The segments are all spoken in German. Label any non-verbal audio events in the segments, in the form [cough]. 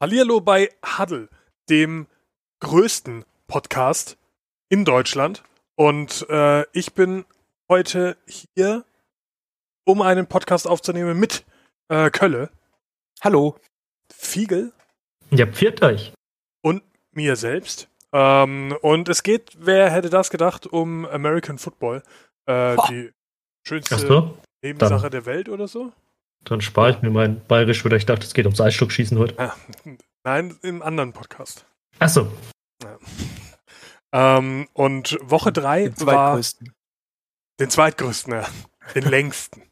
Hallihallo bei Huddle, dem größten Podcast in Deutschland. Und äh, ich bin heute hier, um einen Podcast aufzunehmen mit äh, Kölle, Hallo. Fiegel Ja, pfiat euch. und mir selbst. Ähm, und es geht, wer hätte das gedacht, um American Football. Äh, die schönste so, Nebensache der Welt oder so? Dann spare ich mir mein Bayerisch, weil ich dachte, es geht ums Eisstockschießen heute. Ah, nein, im anderen Podcast. Ach so, Ähm, und Woche drei Den war zweitgrößten. den zweitgrößten, ja. den [laughs] längsten.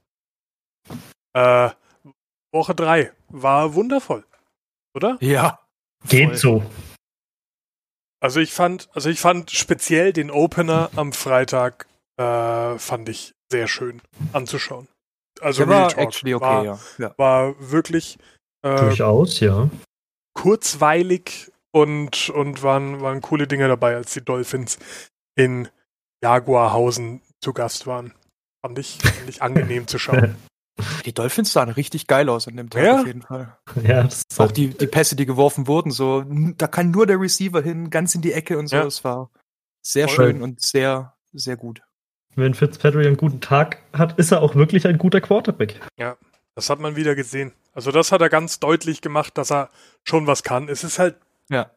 Äh, Woche drei war wundervoll, oder? Ja. geht Voll. so. Also ich fand, also ich fand speziell den Opener am Freitag äh, fand ich sehr schön anzuschauen. Also Der war actually okay, war, ja. ja. war wirklich äh, Durchaus, ja. kurzweilig und, und waren, waren coole Dinge dabei, als die Dolphins in Jaguarhausen zu Gast waren. Fand ich, fand ich angenehm zu schauen. [laughs] Die Dolphins sahen richtig geil aus an dem Tag Ja? auf jeden Fall. Ja, Auch die, die Pässe, die geworfen wurden, so, da kann nur der Receiver hin, ganz in die Ecke und so. Ja. Es war sehr Voll. schön und sehr, sehr gut. Wenn Fitzpatrick einen guten Tag hat, ist er auch wirklich ein guter Quarterback. Das hat man wieder gesehen. Also das hat er ganz deutlich gemacht, dass er schon was kann. Es ist halt Ja.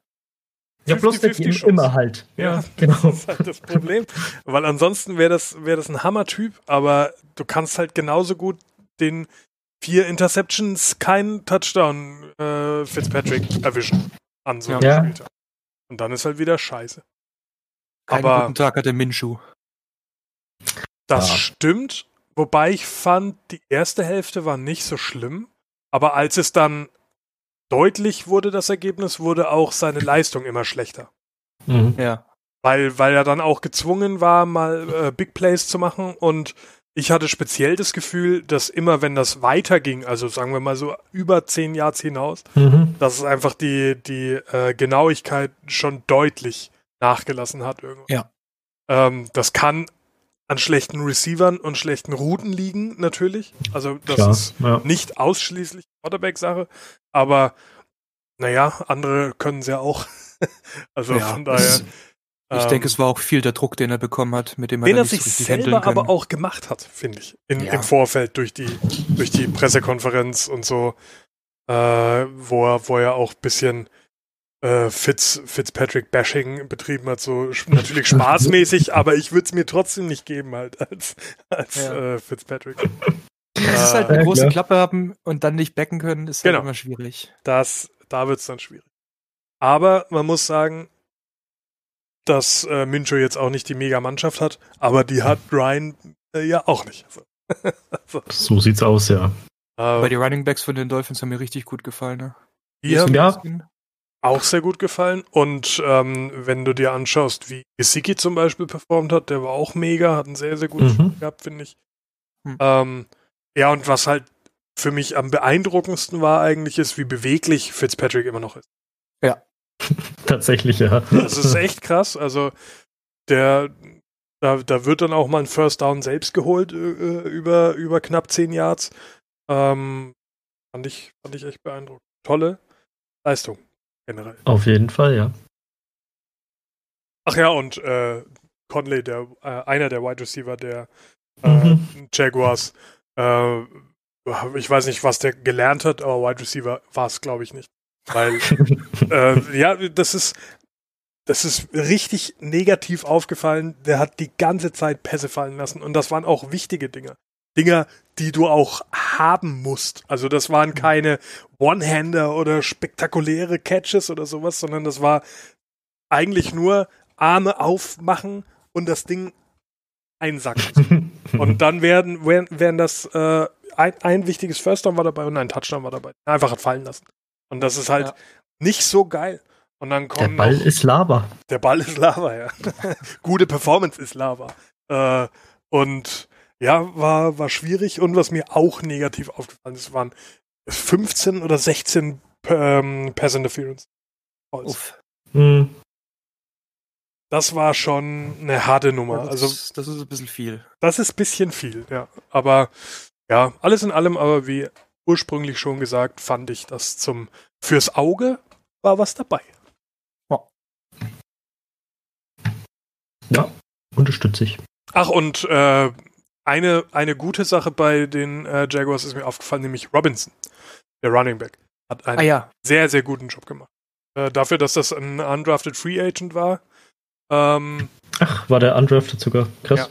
Ja, bloß der 50-50 Team Chance. immer halt. Ja, genau. [laughs] Das ist halt das Problem. Weil ansonsten wäre das, wär das ein Hammer-Typ, aber du kannst halt genauso gut den vier Interceptions, keinen Touchdown äh, Fitzpatrick erwischen an so einem Ja. Spieltag. Und dann ist halt wieder scheiße. Keinen Aber- guten Tag hatte Minshu. Das Ja. stimmt, wobei ich fand, die erste Hälfte war nicht so schlimm, aber als es dann deutlich wurde, das Ergebnis, wurde auch seine Leistung immer schlechter. Mhm. Ja. Weil, weil er dann auch gezwungen war, mal äh, Big Plays zu machen. Und ich hatte speziell das Gefühl, dass immer, wenn das weiterging, also sagen wir mal so über zehn Yards hinaus, Mhm. dass es einfach die, die äh, Genauigkeit schon deutlich nachgelassen hat. Irgendwann. Ja. Ähm, das kann an schlechten Receivern und schlechten Routen liegen, natürlich. Also das Klar, ist ja. nicht ausschließlich Quarterback-Sache, aber naja, andere können es ja auch. [laughs] also Ja, von daher. es- Ich ähm, denke, es war auch viel der Druck, den er bekommen hat, mit dem er den er sich so selber kann. aber auch gemacht hat, finde ich, in, Ja. im Vorfeld durch die, durch die Pressekonferenz und so, äh, wo, er, wo er auch ein bisschen äh, Fitz, Fitzpatrick-Bashing betrieben hat, so natürlich spaßmäßig, [laughs] aber ich würde es mir trotzdem nicht geben halt als, als Ja. äh, Fitzpatrick. Das ist halt Äh, eine Ja, große klar. Klappe haben und dann nicht backen können, ist halt Genau. immer schwierig. Das, da wird es dann schwierig. Aber man muss sagen, dass äh, Mincho jetzt auch nicht die Mega-Mannschaft hat, aber die hat Ryan äh, ja auch nicht. Also, [laughs] also, So sieht's aus, ja. Aber äh, die Running Backs von den Dolphins haben mir richtig gut gefallen. Ne? die haben Ja. Auch sehr gut gefallen. Und ähm, wenn du dir anschaust, wie Gesicki zum Beispiel performt hat, der war auch mega, hat einen sehr, sehr guten Mhm. Spiel gehabt, finde ich. Hm. Ähm, ja, und was halt für mich am beeindruckendsten war eigentlich, ist, wie beweglich Fitzpatrick immer noch ist. [laughs] Tatsächlich, ja. Das ist echt krass. Also der, da, da wird dann auch mal ein First Down selbst geholt äh, über, über knapp 10 Yards. Ähm, fand, ich, fand ich echt beeindruckend. Tolle Leistung generell. Auf jeden Fall, ja. Ach ja, und äh, Conley, der, äh, einer der Wide Receiver der äh, Mhm. Jaguars, äh, ich weiß nicht, was der gelernt hat, aber Wide Receiver war es, glaube ich, nicht. Weil, [laughs] äh, ja, das ist, das ist richtig negativ aufgefallen. Der hat die ganze Zeit Pässe fallen lassen und das waren auch wichtige Dinge. Dinger, die du auch haben musst. Also das waren keine One-Hander oder spektakuläre Catches oder sowas, sondern das war eigentlich nur Arme aufmachen und das Ding einsacken. [laughs] Und dann werden, werden, werden das äh, ein, ein wichtiges First Down war dabei und ein Touchdown war dabei. Einfach fallen lassen. Und das ist halt Ja. nicht so geil. Und dann Der kommen Ball noch, ist Lava. der Ball ist Lava, ja. [laughs] Gute Performance ist Lava. Äh, und ja, war, war schwierig. Und was mir auch negativ aufgefallen ist, waren 15 oder 16 ähm, Pass Interference. Mhm. Das war schon eine harte Nummer. Ja, das, also ist- das ist ein bisschen viel. Das ist ein bisschen viel, ja. Aber ja, alles in allem aber wie ursprünglich schon gesagt, fand ich das zum fürs Auge war was dabei. Ja, unterstütze ich. Ach, und äh, eine, eine gute Sache bei den äh, Jaguars ist mir aufgefallen, nämlich Robinson, der Running Back, hat einen Ah ja, sehr, sehr guten Job gemacht. Äh, dafür, dass das ein undrafted Free Agent war, ähm, Ach, war der undrafted sogar. Krass.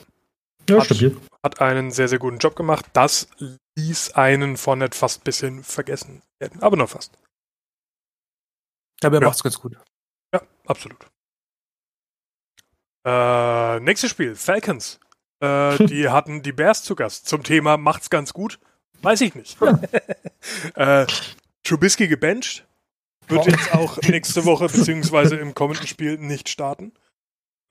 Ja, Hat- stabil. hat einen sehr, sehr guten Job gemacht. Das ließ einen von Fournette fast ein bisschen vergessen werden, aber nur fast. aber er Ja. macht's ganz gut. Ja, absolut. Äh, nächstes Spiel, Falcons. Äh, die [laughs] hatten die Bears zu Gast. Zum Thema macht's ganz gut. Weiß ich nicht. [laughs] äh, Trubisky gebencht. Wird jetzt auch nächste Woche [laughs] beziehungsweise im kommenden Spiel nicht starten.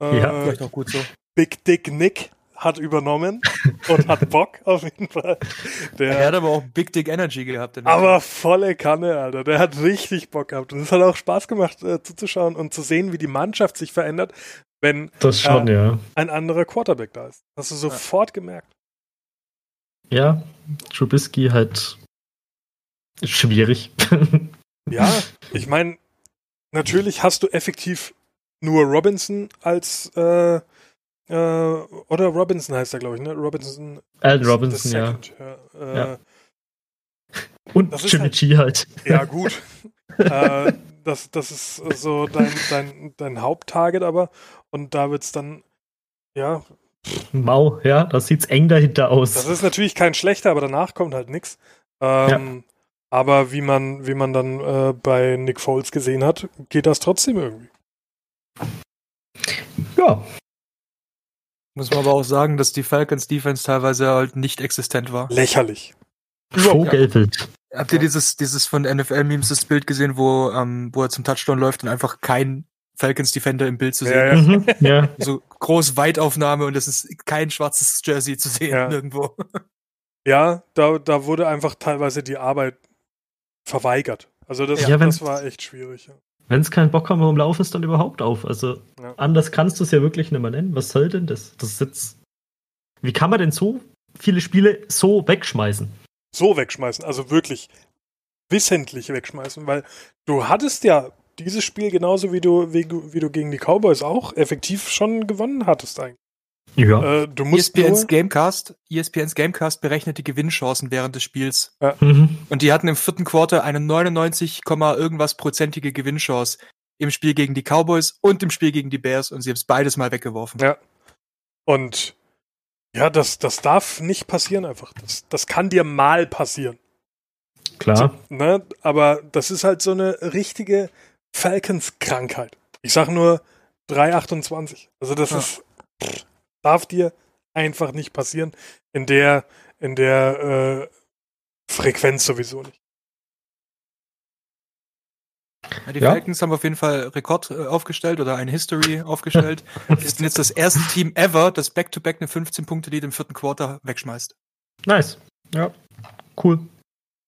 Äh, Ja. Vielleicht auch gut so. Big Dick Nick hat übernommen und hat [laughs] Bock auf jeden Fall. Der, Er hat aber auch Big Dick Energy gehabt. in der aber volle Kanne, Alter. Der hat richtig Bock gehabt. Und es hat auch Spaß gemacht, äh, zuzuschauen und zu sehen, wie die Mannschaft sich verändert, wenn Das schon, ja. ein anderer Quarterback da ist. Hast du sofort gemerkt. Ja, Trubisky halt schwierig. [laughs] Ja, ich meine, natürlich hast du effektiv nur Robinson als äh, äh, oder Robinson heißt er, glaube ich, ne? Robinson. Alan Robinson, ja. ja. Äh, Ja. Und Das ist Jimmy halt- G halt. Ja, gut. [laughs] äh, das, das ist so dein, dein, dein Haupttarget, aber. Und da wird's dann, ja, Mau, ja, da sieht's eng dahinter aus. das ist natürlich kein schlechter, aber danach kommt halt nichts. Ähm, Aber wie man, wie man dann äh, bei Nick Foles gesehen hat, geht das trotzdem irgendwie. ja, Muss man aber auch sagen, dass die Falcons Defense teilweise halt nicht existent war. Lächerlich. Vogelwild. Habt ihr dieses, dieses von NFL-Memes das Bild gesehen, wo, ähm, wo er zum Touchdown läuft und einfach kein Falcons Defender im Bild zu sehen? Ja, ja. Mhm, ja. [laughs] So groß Weitaufnahme und es ist kein schwarzes Jersey zu sehen Ja. nirgendwo. Ja, da, da wurde einfach teilweise die Arbeit verweigert. Also das, Ja, das war echt schwierig. Wenn es keinen Bock haben, warum laufen es dann überhaupt auf? Also, Ja. anders kannst du es ja wirklich nicht mehr nennen. Was soll denn das? Das ist jetzt. Wie kann man denn so viele Spiele so wegschmeißen? So wegschmeißen, also wirklich wissentlich wegschmeißen, weil du hattest ja dieses Spiel genauso wie du, wie, du- wie du gegen die Cowboys auch effektiv schon gewonnen hattest eigentlich. Ja. Äh, du musst ESPNs nur, Gamecast, ESPNs Gamecast berechnet die Gewinnchancen während des Spiels. Mhm. Und die hatten im vierten Quarter eine 99, Komma irgendwas prozentige Gewinnchance im Spiel gegen die Cowboys und im Spiel gegen die Bears und sie haben es beides mal weggeworfen. Ja. Und ja, das, das darf nicht passieren einfach. Das, das kann dir mal passieren. Klar. Ne? Aber das ist halt so eine richtige Falcons-Krankheit. Ich sag nur 328. Also das Ja. ist pff, darf dir einfach nicht passieren. In der, in der äh, Frequenz sowieso nicht. Die Ja. Falcons haben auf jeden Fall Rekord äh, aufgestellt oder eine History aufgestellt. [laughs] Sie sind jetzt das erste Team ever, das Back-to-Back eine 15-Punkte-Lead im vierten Quarter wegschmeißt. Nice. Ja. Cool.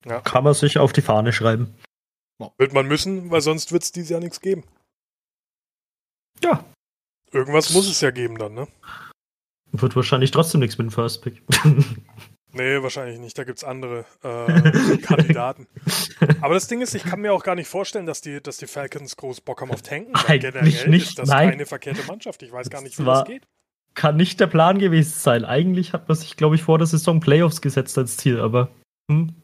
Ja. Kann man sich auf die Fahne schreiben. Wird man müssen, weil sonst wird es dieses Jahr nichts geben. Ja. Irgendwas muss es ja geben dann, ne? Wird wahrscheinlich trotzdem nichts mit dem First Pick. [laughs] Nee, wahrscheinlich nicht. Da gibt's andere äh, [laughs] Kandidaten. Aber das Ding ist, ich kann mir auch gar nicht vorstellen, dass die, dass die Falcons groß Bock haben auf Tanken. Eigentlich generell nicht, ist das nein. keine verkehrte Mannschaft. Ich weiß gar nicht, wie Das geht. Kann nicht der Plan gewesen sein. Eigentlich hat man sich, glaube ich, vor der Saison Playoffs gesetzt als Ziel, aber. Hm.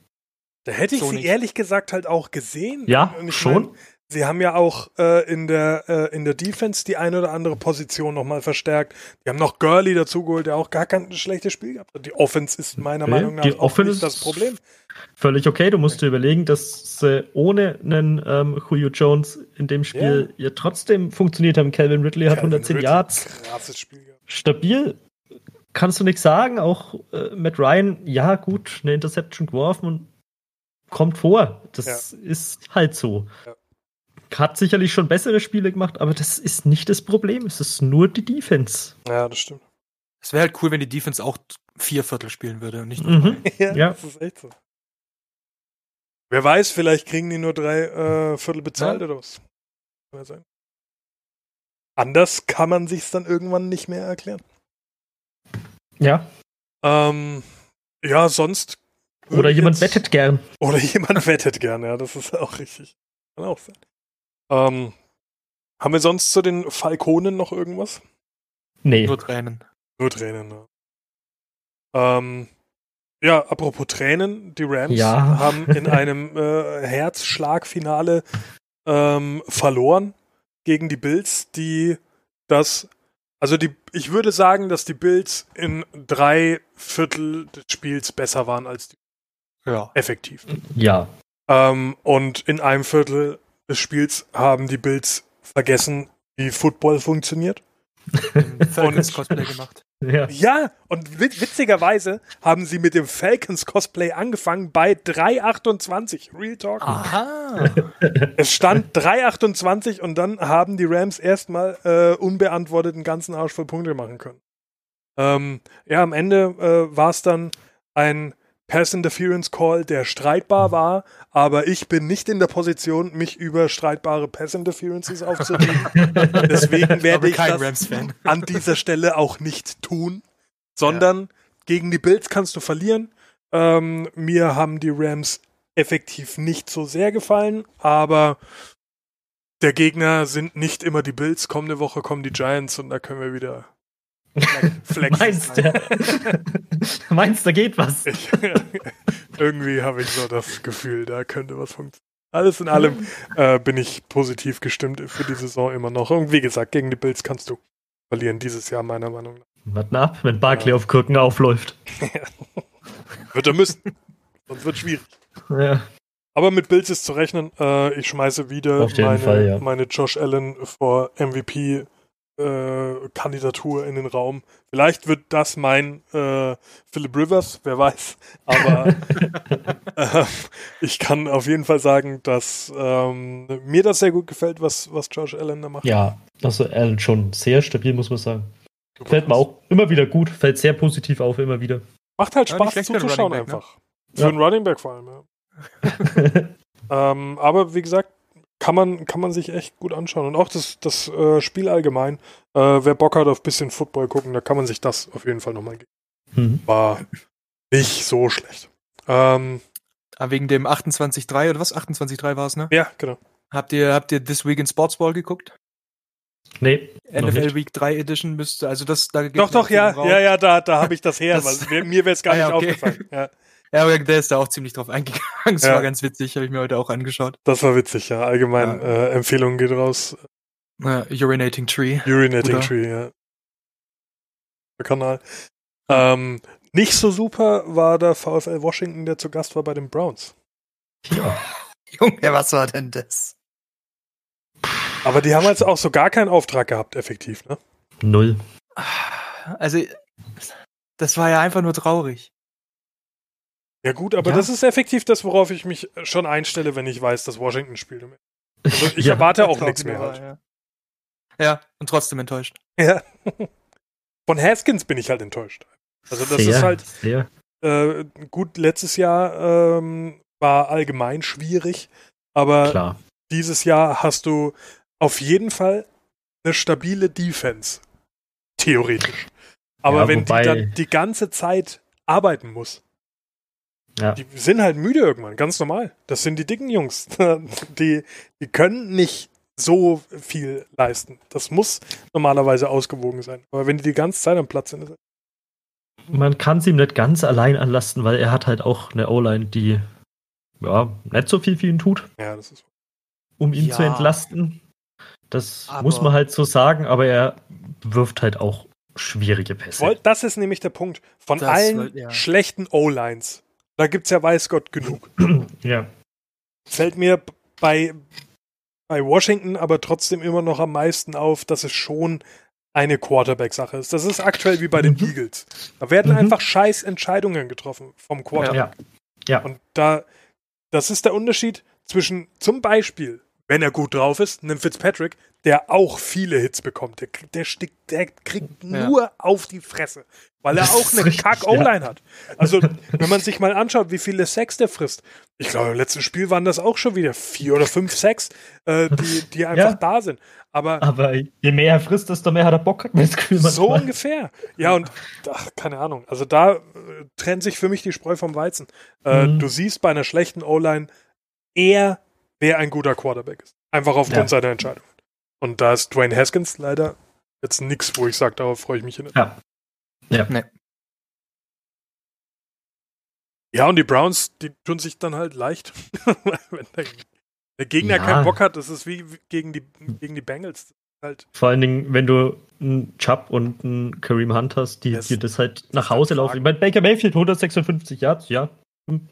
Da hätte ich So sie nicht. ehrlich gesagt halt auch gesehen. Ja, schon. mein, sie haben ja auch äh, in, der, äh, in der Defense die eine oder andere Position nochmal verstärkt. Die haben noch Gurley dazugeholt, der auch gar kein schlechtes Spiel gehabt hat. Die Offense ist meiner Nee, Meinung nach die Offense nicht das Problem. Völlig okay. Du musst dir überlegen, dass sie ohne einen ähm, Julio Jones in dem Spiel ja. trotzdem funktioniert haben. Calvin Ridley hat Calvin 110 Ridley, Yards. Krasses Spiel gehabt. Stabil. Kannst du nichts sagen. Auch äh, Matt Ryan, ja, gut, eine Interception geworfen und kommt vor. Das ist halt so. Ja. Hat sicherlich schon bessere Spiele gemacht, aber das ist nicht das Problem. Es ist nur die Defense. Ja, das stimmt. Es wäre halt cool, wenn die Defense auch vier Viertel spielen würde und nicht nur Mhm. Ja, Ja. das ist echt so. Wer weiß, vielleicht kriegen die nur drei äh, Viertel bezahlt Ja. oder was. Kann ja sein. Anders kann man sich's dann irgendwann nicht mehr erklären. Ja, Ähm, ja, sonst Oder jemand wettet gern. Oder [laughs] jemand wettet gern, ja, das ist auch richtig. Kann auch sein. Ähm, haben wir sonst zu den Falkonen noch irgendwas? Nee. Nur Tränen. Nur Tränen, ne? Ähm, ja, apropos Tränen, die Rams Ja. haben in [laughs] einem äh, Herzschlagfinale ähm, verloren gegen die Bills, die das, also die, ich würde sagen, dass die Bills in drei Viertel des Spiels besser waren als die Ja. effektiv. Ja. Ähm, und in einem Viertel des Spiels haben die Bills vergessen, wie Football funktioniert. [laughs] Falcons Cosplay gemacht. Ja. Ja, und wit witzigerweise haben sie mit dem Falcons Cosplay angefangen bei 3,28. Real Talk. Aha. [laughs] Es stand 3,28 und dann haben die Rams erstmal äh, unbeantwortet einen ganzen Arsch voll Punkte machen können. Ähm, ja, am Ende äh, war es dann ein Pass Interference Call, der streitbar war, aber ich bin nicht in der Position, mich über streitbare Pass Interferences aufzuregen. [laughs] Deswegen werde ich das an dieser Stelle auch nicht tun, sondern gegen die Bills kannst du verlieren. Ähm, mir haben die Rams effektiv nicht so sehr gefallen, aber der Gegner sind nicht immer die Bills. Kommende Woche kommen die Giants und da können wir wieder flexen. [laughs] Meinst du? [laughs] Meinst du, geht was? Ich, [laughs] irgendwie habe ich so das Gefühl, da könnte was funktionieren. Alles in allem äh, bin ich positiv gestimmt für die Saison immer noch. Und wie gesagt, gegen die Bills kannst du verlieren dieses Jahr, meiner Meinung nach. Warte ab, wenn Barkley Ja. auf Krücken aufläuft. Wird er müssen. Sonst wird schwierig. Ja. Aber mit Bills ist zu rechnen. Äh, ich schmeiße wieder meine, Fall, ja. meine Josh Allen vor MVP äh, Kandidatur in den Raum. Vielleicht wird das mein äh, Philip Rivers, wer weiß. Aber [laughs] äh, ich kann auf jeden Fall sagen, dass ähm, mir das sehr gut gefällt, was, was Josh Allen da macht. ja, also Allen schon sehr stabil, muss man sagen. Fällt mir auch immer wieder gut, fällt sehr positiv auf, immer wieder. Macht halt Ja, Spaß für einen zuzuschauen Back, ne? einfach. Ja. Für einen Running Back vor allem, ja. [laughs] Ähm, aber wie gesagt, kann man, kann man sich echt gut anschauen. Und auch das, das äh, Spiel allgemein. Äh, wer Bock hat auf bisschen Football gucken, da kann man sich das auf jeden Fall nochmal geben. Mhm. War nicht so schlecht. Ähm, Ah, Wegen dem 28-3 oder was? 28-3 war es, ne? ja, genau. Habt ihr, habt ihr This Week in Sportsball geguckt? Nee, noch NFL nicht. Week 3 Edition müsste, also das, da geht Doch, doch, ja, ja, ja, da, da habe ich das her. Das- weil mir mir wäre es gar [laughs] Ah, nicht okay. aufgefallen. Ja, Ja, der ist da auch ziemlich drauf eingegangen. [laughs] Das Ja. war ganz witzig, habe ich mir heute auch angeschaut. das war witzig, ja. Allgemein Ja. Äh, Empfehlungen geht raus. Uh, Urinating Tree. Urinating Guter. Tree, ja. Der Kanal. Ähm, nicht so super war der VfL Washington, der zu Gast war bei den Browns. Ja. [laughs] Junge, was war denn das? Aber die haben jetzt auch so gar keinen Auftrag gehabt, effektiv, ne? Null. Also, das war ja einfach nur traurig. Ja gut, aber Ja. das ist effektiv das, worauf ich mich schon einstelle, wenn ich weiß, dass Washington spielt. Also ich [laughs] Ja. erwarte auch nichts mehr halt. Ja. ja, und trotzdem enttäuscht. Ja. [laughs] Von Haskins bin ich halt enttäuscht. Also das sehr, ist halt Sehr. äh, gut, letztes Jahr ähm, war allgemein schwierig, aber Klar. dieses Jahr hast du auf jeden Fall eine stabile Defense. Theoretisch. Aber Ja, wenn wobei- die dann die ganze Zeit arbeiten muss, Ja. die sind halt müde irgendwann, ganz normal. Das sind die dicken Jungs. [laughs] Die, die können nicht so viel leisten. Das muss normalerweise ausgewogen sein. Aber wenn die die ganze Zeit am Platz sind, ist Man kann es ihm nicht ganz allein anlasten, weil er hat halt auch eine O-Line, die ja nicht so viel für ihn tut, ja, das ist um ihn Ja. zu entlasten. Das Aber- muss man halt so sagen, aber er wirft halt auch schwierige Pässe. Das ist nämlich der Punkt. Von Das allen wollt- ja. schlechten O-Lines, da gibt es ja weiß Gott genug. [clears throat] ja. Fällt mir bei, bei Washington aber trotzdem immer noch am meisten auf, dass es schon eine Quarterback-Sache ist. Das ist aktuell wie bei den Mhm. Eagles. Da werden Mhm. einfach scheiß Entscheidungen getroffen vom Quarterback. Ja. Ja. Und da, das ist der Unterschied zwischen zum Beispiel, wenn er gut drauf ist, einen Fitzpatrick, der auch viele Hits bekommt. Der, der, der kriegt Ja. nur auf die Fresse, weil er Das auch eine Kack-O-Line hat. Also, wenn man sich mal anschaut, wie viele Sex der frisst. Ich glaube, im letzten Spiel waren das auch schon wieder vier oder fünf Sex, äh, die, die [laughs] einfach Ja. da sind. Aber Aber je mehr er frisst, desto mehr hat er Bock, hat das Gefühl so manchmal. ungefähr. Ja, und ach, keine Ahnung. Also da äh, trennt sich für mich die Spreu vom Weizen. Äh, Mhm. Du siehst bei einer schlechten O-Line eher, wer ein guter Quarterback ist. Einfach aufgrund Ja. seiner Entscheidung. Und da ist Dwayne Haskins leider jetzt nichts, wo ich sage, darauf freue ich mich hin. Ja. Ja. Nee. Ja, und die Browns, die tun sich dann halt leicht. [laughs] Wenn der, der Gegner Ja. keinen Bock hat, das ist wie wie gegen die, gegen die Bengals. Halt, Vor allen Dingen, wenn du einen Chubb und einen Kareem Hunt hast, die Das- dir das halt nach Hause halt laufen. Ich meine, Baker Mayfield 156 Yards, ja. Hm.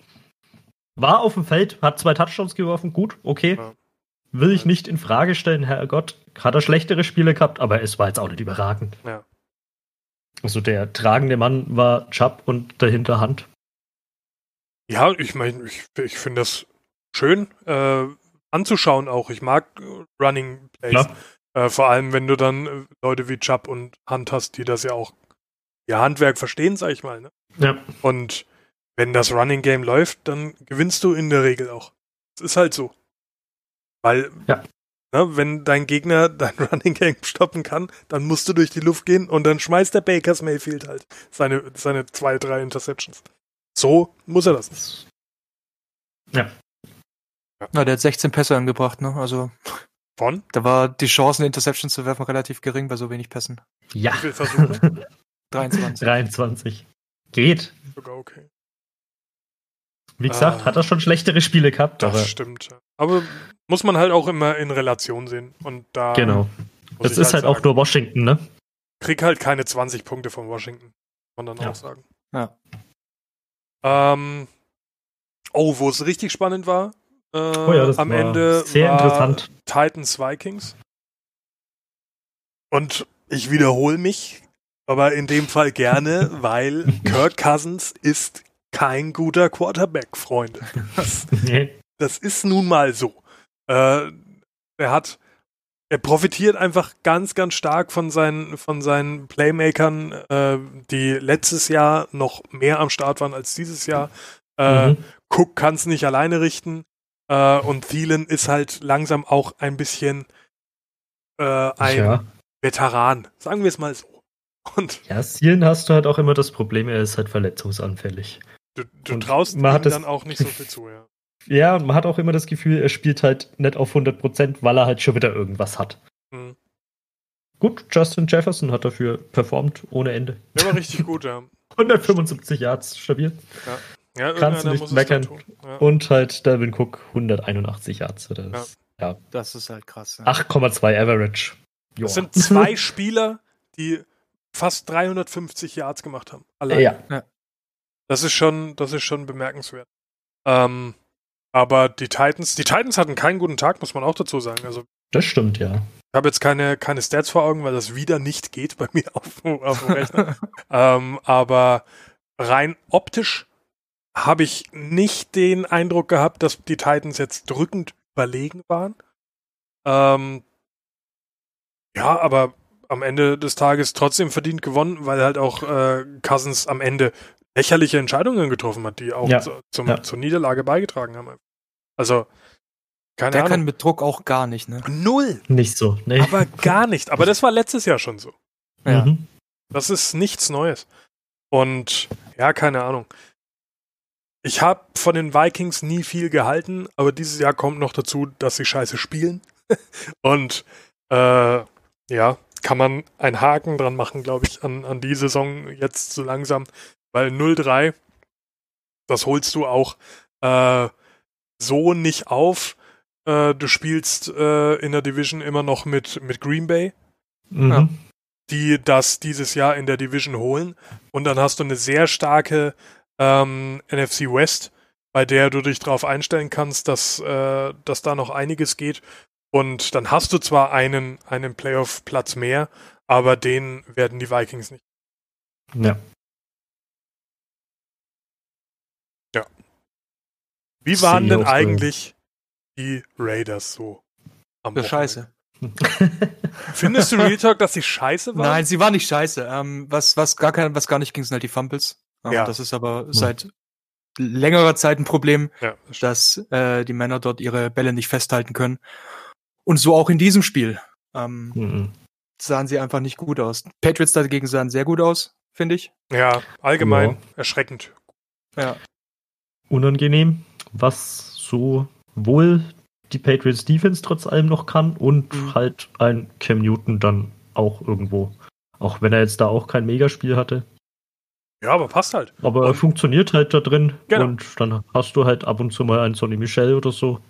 War auf dem Feld, hat zwei Touchdowns geworfen, gut, okay. Ja. Will ich nicht in Frage stellen, Herrgott. Hat er schlechtere Spiele gehabt, aber es war jetzt auch nicht überragend. Ja. Also der tragende Mann war Chubb und dahinter Hand. Ja, ich meine, ich, ich finde das schön äh, anzuschauen auch. Ich mag äh, Running Plays. Äh, vor allem, wenn du dann äh, Leute wie Chubb und Hunt hast, die das ja auch ihr Handwerk verstehen, sag ich mal. Ne? Ja. Und wenn das Running Game läuft, dann gewinnst du in der Regel auch. Es ist halt so. Weil, Ja. ne, wenn dein Gegner [laughs] dein Running Game stoppen kann, dann musst du durch die Luft gehen und dann schmeißt der Bakers Mayfield halt seine, seine zwei, drei Interceptions. So muss er das. Na, der hat 16 Pässe angebracht, ne? Also Von? da war die Chance, eine Interception zu werfen, relativ gering bei so wenig Pässen. Ja. Wie viele Versuche? [laughs] 23. 23. Geht. Sogar okay. Wie gesagt, Ah. hat er schon schlechtere Spiele gehabt, Das aber stimmt. Aber muss man halt auch immer in Relation sehen. Und da genau. Es ist halt auch sagen, nur Washington, ne? krieg halt keine 20 Punkte von Washington. Kann man dann Ja. auch sagen. Ja. Ähm, oh, wo es richtig spannend war. Äh, Oh ja, das am war Ende sehr war interessant. Titans Vikings. Und ich wiederhole mich, aber in dem Fall gerne, [laughs] weil Kirk Cousins ist kein guter Quarterback, Freunde. [laughs] Das, das ist nun mal so. Äh, er hat, er profitiert einfach ganz, ganz stark von seinen, von seinen Playmakern, äh, die letztes Jahr noch mehr am Start waren als dieses Jahr. Äh, Mhm. Cook kann es nicht alleine richten. Äh, und Thielen ist halt langsam auch ein bisschen äh, ein Ja. Veteran. Sagen wir es mal so. Und Ja, Zielen hast du halt auch immer das Problem, er ist halt verletzungsanfällig. Du, du Und traust ihm man hat das- dann auch nicht so viel zu, ja. [laughs] Ja, und man hat auch immer das Gefühl, er spielt halt nicht auf 100%, weil er halt schon wieder irgendwas hat. Mhm. Gut, Justin Jefferson hat dafür performt ohne Ende. Der war richtig [laughs] gut, ja. 175 Yards, stabil. ja Kannst du nicht meckern. Ja. Und halt Dalvin Cook 181 Yards. Das Ja. Das ist halt krass. Ja. 8,2 Average. Joa. Das sind zwei [laughs] Spieler, die fast 350 Yards gemacht haben. Allein. Ja, Das ist schon, das ist schon bemerkenswert. Ähm, aber die Titans, die Titans hatten keinen guten Tag, muss man auch dazu sagen. Also das stimmt, ja. ich habe jetzt keine, keine Stats vor Augen, weil das wieder nicht geht bei mir auf, auf dem Rechner. [laughs] ähm, aber rein optisch habe ich nicht den Eindruck gehabt, dass die Titans jetzt drückend überlegen waren. Ähm, ja, aber am Ende des Tages trotzdem verdient gewonnen, weil halt auch äh, Cousins am Ende lächerliche Entscheidungen getroffen hat, die auch Ja. zu, zum, Ja. zur Niederlage beigetragen haben. Also, keine Der kann Ahnung. mit Druck auch gar nicht, ne? Null, Nicht so. Nee. aber gar nicht. Aber das war letztes Jahr schon so. Ja. Mhm. Das ist nichts Neues. Und ja, keine Ahnung. Ich habe von den Vikings nie viel gehalten, aber dieses Jahr kommt noch dazu, dass sie scheiße spielen. [laughs] Und äh, ja, kann man einen Haken dran machen, glaube ich, an, an die Saison jetzt so langsam. Weil 0-3, das holst du auch äh, so nicht auf. Äh, du spielst äh, in der Division immer noch mit, mit Green Bay Mhm. Ja. die das dieses Jahr in der Division holen. Und dann hast du eine sehr starke ähm, NFC West, bei der du dich darauf einstellen kannst, dass, äh, dass da noch einiges geht. Und dann hast du zwar einen, einen Playoff-Platz mehr, aber den werden die Vikings nicht. Ja. Wie waren denn eigentlich die Raiders so? am Wochenende. scheiße. [laughs] Findest du Real Talk, dass sie scheiße war? Nein, sie war nicht scheiße. Ähm, was, was gar kein, was gar nicht ging, sind halt die Fumbles. Ähm, Ja. Das ist aber seit längerer Zeit ein Problem, Ja, das dass äh, die Männer dort ihre Bälle nicht festhalten können. Und so auch in diesem Spiel. Ähm, Mhm. sahen sie einfach nicht gut aus. Patriots dagegen sahen sehr gut aus, finde ich. ja allgemein Ja. erschreckend. Ja. Unangenehm, was so wohl die Patriots Defense trotz allem noch kann und Mhm. halt ein Cam Newton dann auch irgendwo. Auch wenn er jetzt da auch kein Megaspiel hatte. Ja, aber passt halt. Aber Und- er funktioniert halt da drin. Genau. Und dann hast du halt ab und zu mal einen Sonny Michel oder so.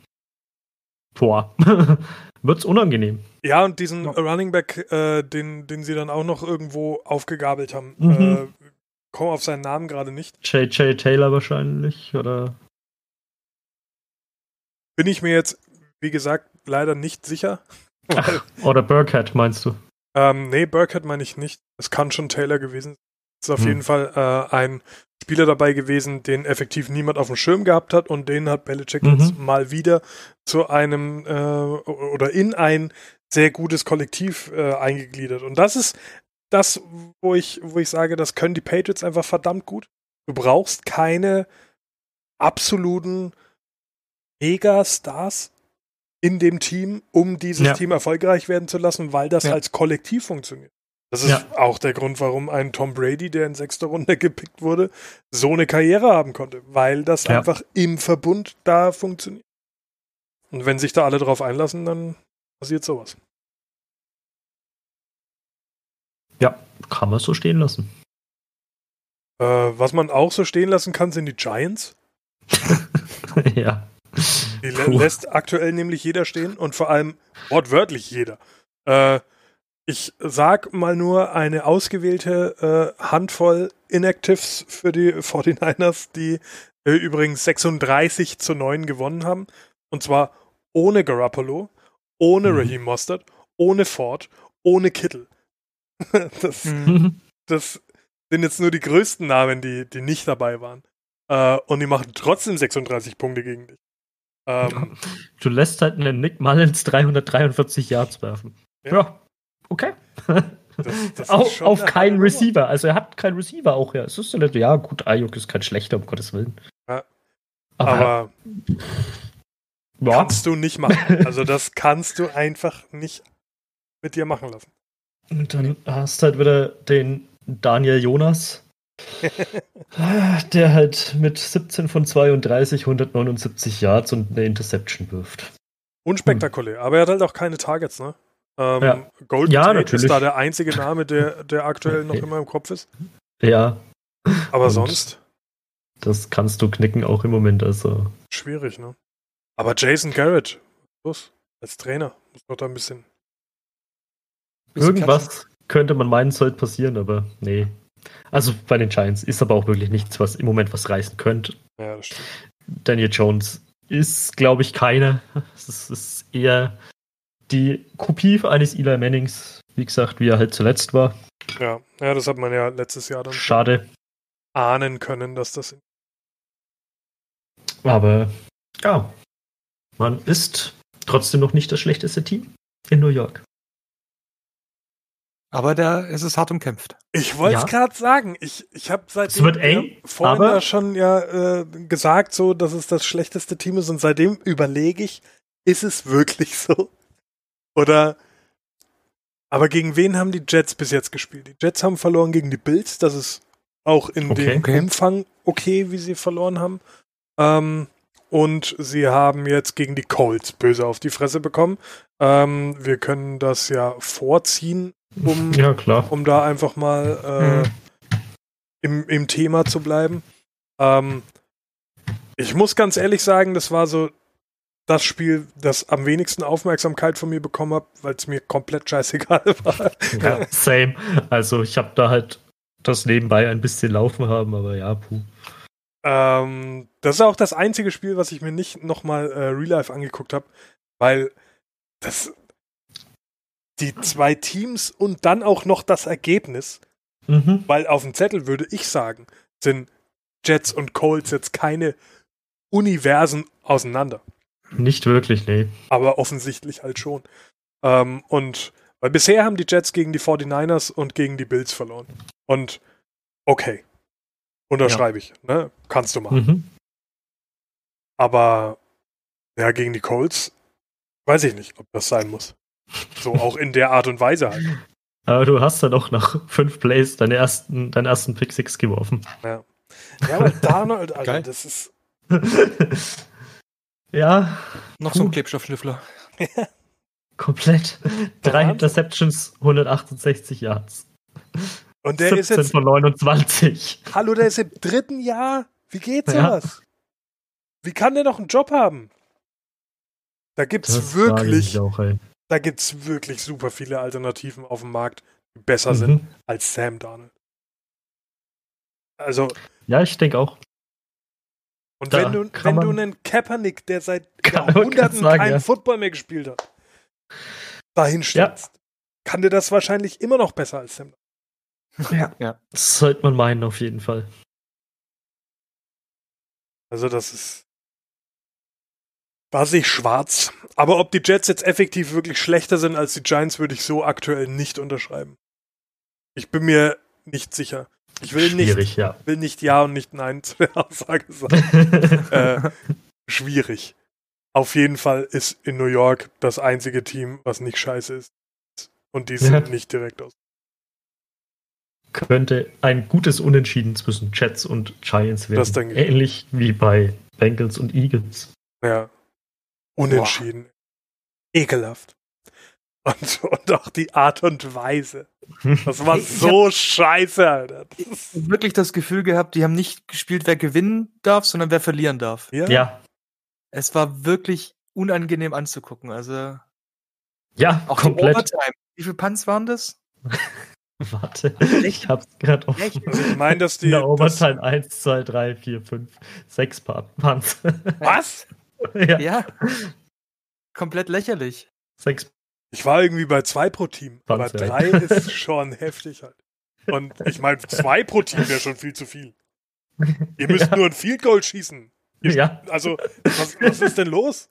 Boah. [laughs] Wird's unangenehm. Ja, und diesen Ja. Running Back, äh, den, den sie dann auch noch irgendwo aufgegabelt haben. Mhm. Äh, komm auf seinen Namen gerade nicht. JJ Taylor wahrscheinlich. Oder Bin ich mir jetzt, wie gesagt, leider nicht sicher. Ach, oder Burkhead, meinst du? Ähm, nee, Burkhead meine ich nicht. Es kann schon Taylor gewesen sein. Es ist auf Hm. jeden Fall äh, ein Spieler dabei gewesen, den effektiv niemand auf dem Schirm gehabt hat und den hat Belichick Mhm. jetzt mal wieder zu einem äh, oder in ein sehr gutes Kollektiv äh, eingegliedert. Und das ist das, wo ich, wo ich sage, das können die Patriots einfach verdammt gut. Du brauchst keine absoluten Megastars in dem Team, um dieses Ja. Team erfolgreich werden zu lassen, weil das Ja. als Kollektiv funktioniert. Das ist Ja. auch der Grund, warum ein Tom Brady, der in sechster Runde [laughs] gepickt wurde, so eine Karriere haben konnte, weil das einfach im Verbund da funktioniert. Und wenn sich da alle drauf einlassen, dann passiert sowas. Ja, kann man so stehen lassen. Äh, was man auch so stehen lassen kann, sind die Giants. [laughs] ja. Die Puh. lässt aktuell nämlich jeder stehen und vor allem wortwörtlich jeder. Äh, ich sag mal nur eine ausgewählte äh, Handvoll Inactives für die 49ers, die äh, übrigens 36 zu 9 gewonnen haben. Und zwar ohne Garoppolo, ohne Mhm. Raheem Mostert, ohne Ford, ohne Kittel. [laughs] das, Mhm. das sind jetzt nur die größten Namen, die, die nicht dabei waren. Äh, und die machen trotzdem 36 Punkte gegen dich. Ähm, Du lässt halt einen Nick Mullins 343 Yards werfen. Ja. Ja, okay. das, das [laughs] auf eine keinen Nummer. Receiver. Also er hat keinen Receiver auch, ja. Es ist ja nicht, ja gut, Ayuk ist kein schlechter, um Gottes Willen. Ja. Aber, Aber ja, kannst du nicht machen. Also das kannst du einfach nicht mit dir machen lassen. und dann hast du halt wieder den Daniel Jonas, [laughs] der halt mit 17 von 32 179 Yards und eine Interception wirft. Unspektakulär. Aber er hat halt auch keine Targets, ne? Ähm, Ja. Golden Ja, Tate natürlich. ist da der einzige Name, der, der aktuell noch [laughs] in meinem Kopf ist. Ja, Aber Und- sonst das kannst du knicken auch im Moment. Also schwierig, ne? Aber Jason Garrett, los, als Trainer, muss doch da ein bisschen. Bisschen irgendwas könnte man meinen, sollte passieren, aber nee. Also bei den Giants ist aber auch wirklich nichts, was im Moment was reißen könnte. Ja, das stimmt. Daniel Jones ist, glaube ich, keine. Es ist, eher die Kopie eines Eli Mannings, wie gesagt, wie er halt zuletzt war. Ja, ja, das hat man ja letztes Jahr dann Schade. ahnen können, dass das. Aber ja, man ist trotzdem noch nicht das schlechteste Team in New York. Aber da ist es hart umkämpft. Ich wollte es Ja. gerade sagen. Ich, ich habe seitdem wird eng, ja, vorhin aber- ja schon ja äh, gesagt, so, dass es das schlechteste Team ist und seitdem überlege ich, ist es wirklich [laughs] so? Oder aber gegen wen haben die Jets bis jetzt gespielt? Die Jets haben verloren gegen die Bills, das ist auch in Okay. dem Okay. Umfang okay, wie sie verloren haben. Ähm, und sie haben jetzt gegen die Colts böse auf die Fresse bekommen. Ähm, wir können das ja vorziehen, um Ja, klar. um da einfach mal äh, Mhm. im, im Thema zu bleiben. Ähm, ich muss ganz ehrlich sagen, das war so das Spiel, das am wenigsten Aufmerksamkeit von mir bekommen hat, weil es mir komplett scheißegal [laughs] war. Ja, same. Also ich habe da halt das nebenbei ein bisschen laufen haben, aber ja, puh. Ähm, das ist auch das einzige Spiel, was ich mir nicht nochmal äh, Real Life angeguckt habe, weil das die zwei Teams und dann auch noch das Ergebnis, Mhm. weil auf dem Zettel würde ich sagen, sind Jets und Colts jetzt keine Universen auseinander. Nicht wirklich, nee. aber offensichtlich halt schon. Ähm, und weil bisher haben die Jets gegen die 49ers und gegen die Bills verloren. Und okay. Unterschreibe ich, ne? Kannst du machen. Mhm. Aber ja, gegen die Colts weiß ich nicht, ob das sein muss. So auch in der Art und Weise halt. Aber du hast dann auch nach fünf Plays deinen ersten, deinen ersten Pick Six geworfen. Ja, ja aber Darnold, Alter, Geil. das ist. [laughs] ja, Noch so ein Klebstoffschnüffler. [laughs] komplett. Drei. Interceptions, 168 Yards. Und der ist 17 jetzt. von 29. Hallo, der ist im dritten Jahr. Wie geht Ja. sowas? Wie kann der noch einen Job haben? Da gibt's Das wirklich, auch, da gibt's wirklich super viele Alternativen auf dem Markt, die besser sind Mhm. als Sam Darnold. Also, Ja, ich denke auch. und Da wenn du, wenn du einen Kaepernick, der seit [laughs] Jahrhunderten sagen, keinen ja. Football mehr gespielt hat, dahin stellst, kann der das wahrscheinlich immer noch besser als Sam Darnold. Ja. [laughs] Das sollte man meinen, auf jeden Fall. Also das ist basig schwarz. Aber ob die Jets jetzt effektiv wirklich schlechter sind als die Giants, würde ich so aktuell nicht unterschreiben. Ich bin mir nicht sicher. Ich will nicht, ja. will nicht Ja und nicht Nein zu der Aussage sagen. [laughs] äh, schwierig. Auf jeden Fall ist in New York das einzige Team, was nicht scheiße ist. Und die sind Ja. nicht direkt aus. Könnte ein gutes Unentschieden zwischen Jets und Giants werden. Ähnlich wie bei Bengals und Eagles. Ja. Unentschieden. Ekelhaft. [laughs] Und, und auch die Art und Weise. Das war [laughs] so scheiße, Alter. Ich hab wirklich das Gefühl gehabt, die haben nicht gespielt, wer gewinnen darf, sondern wer verlieren darf. ja. Ja, Es war wirklich unangenehm anzugucken. Also ja, auch komplett. die Overtime. Wie viele Punts waren das? [laughs] Warte, ich hab's gerade offen. Also ich meine, dass die. In der das, Overtime 1, 2, 3, 4, 5, 6 Punts. was? [laughs] ja, Ja. Komplett lächerlich. 6 Ich war irgendwie bei zwei pro Team, aber Wahnsinn. drei [laughs] ist schon heftig halt. Und ich meine, zwei pro Team wäre schon viel zu viel. Ihr müsst [laughs] Ja. nur ein Field Goal schießen. Ja, Also, was, was ist denn los?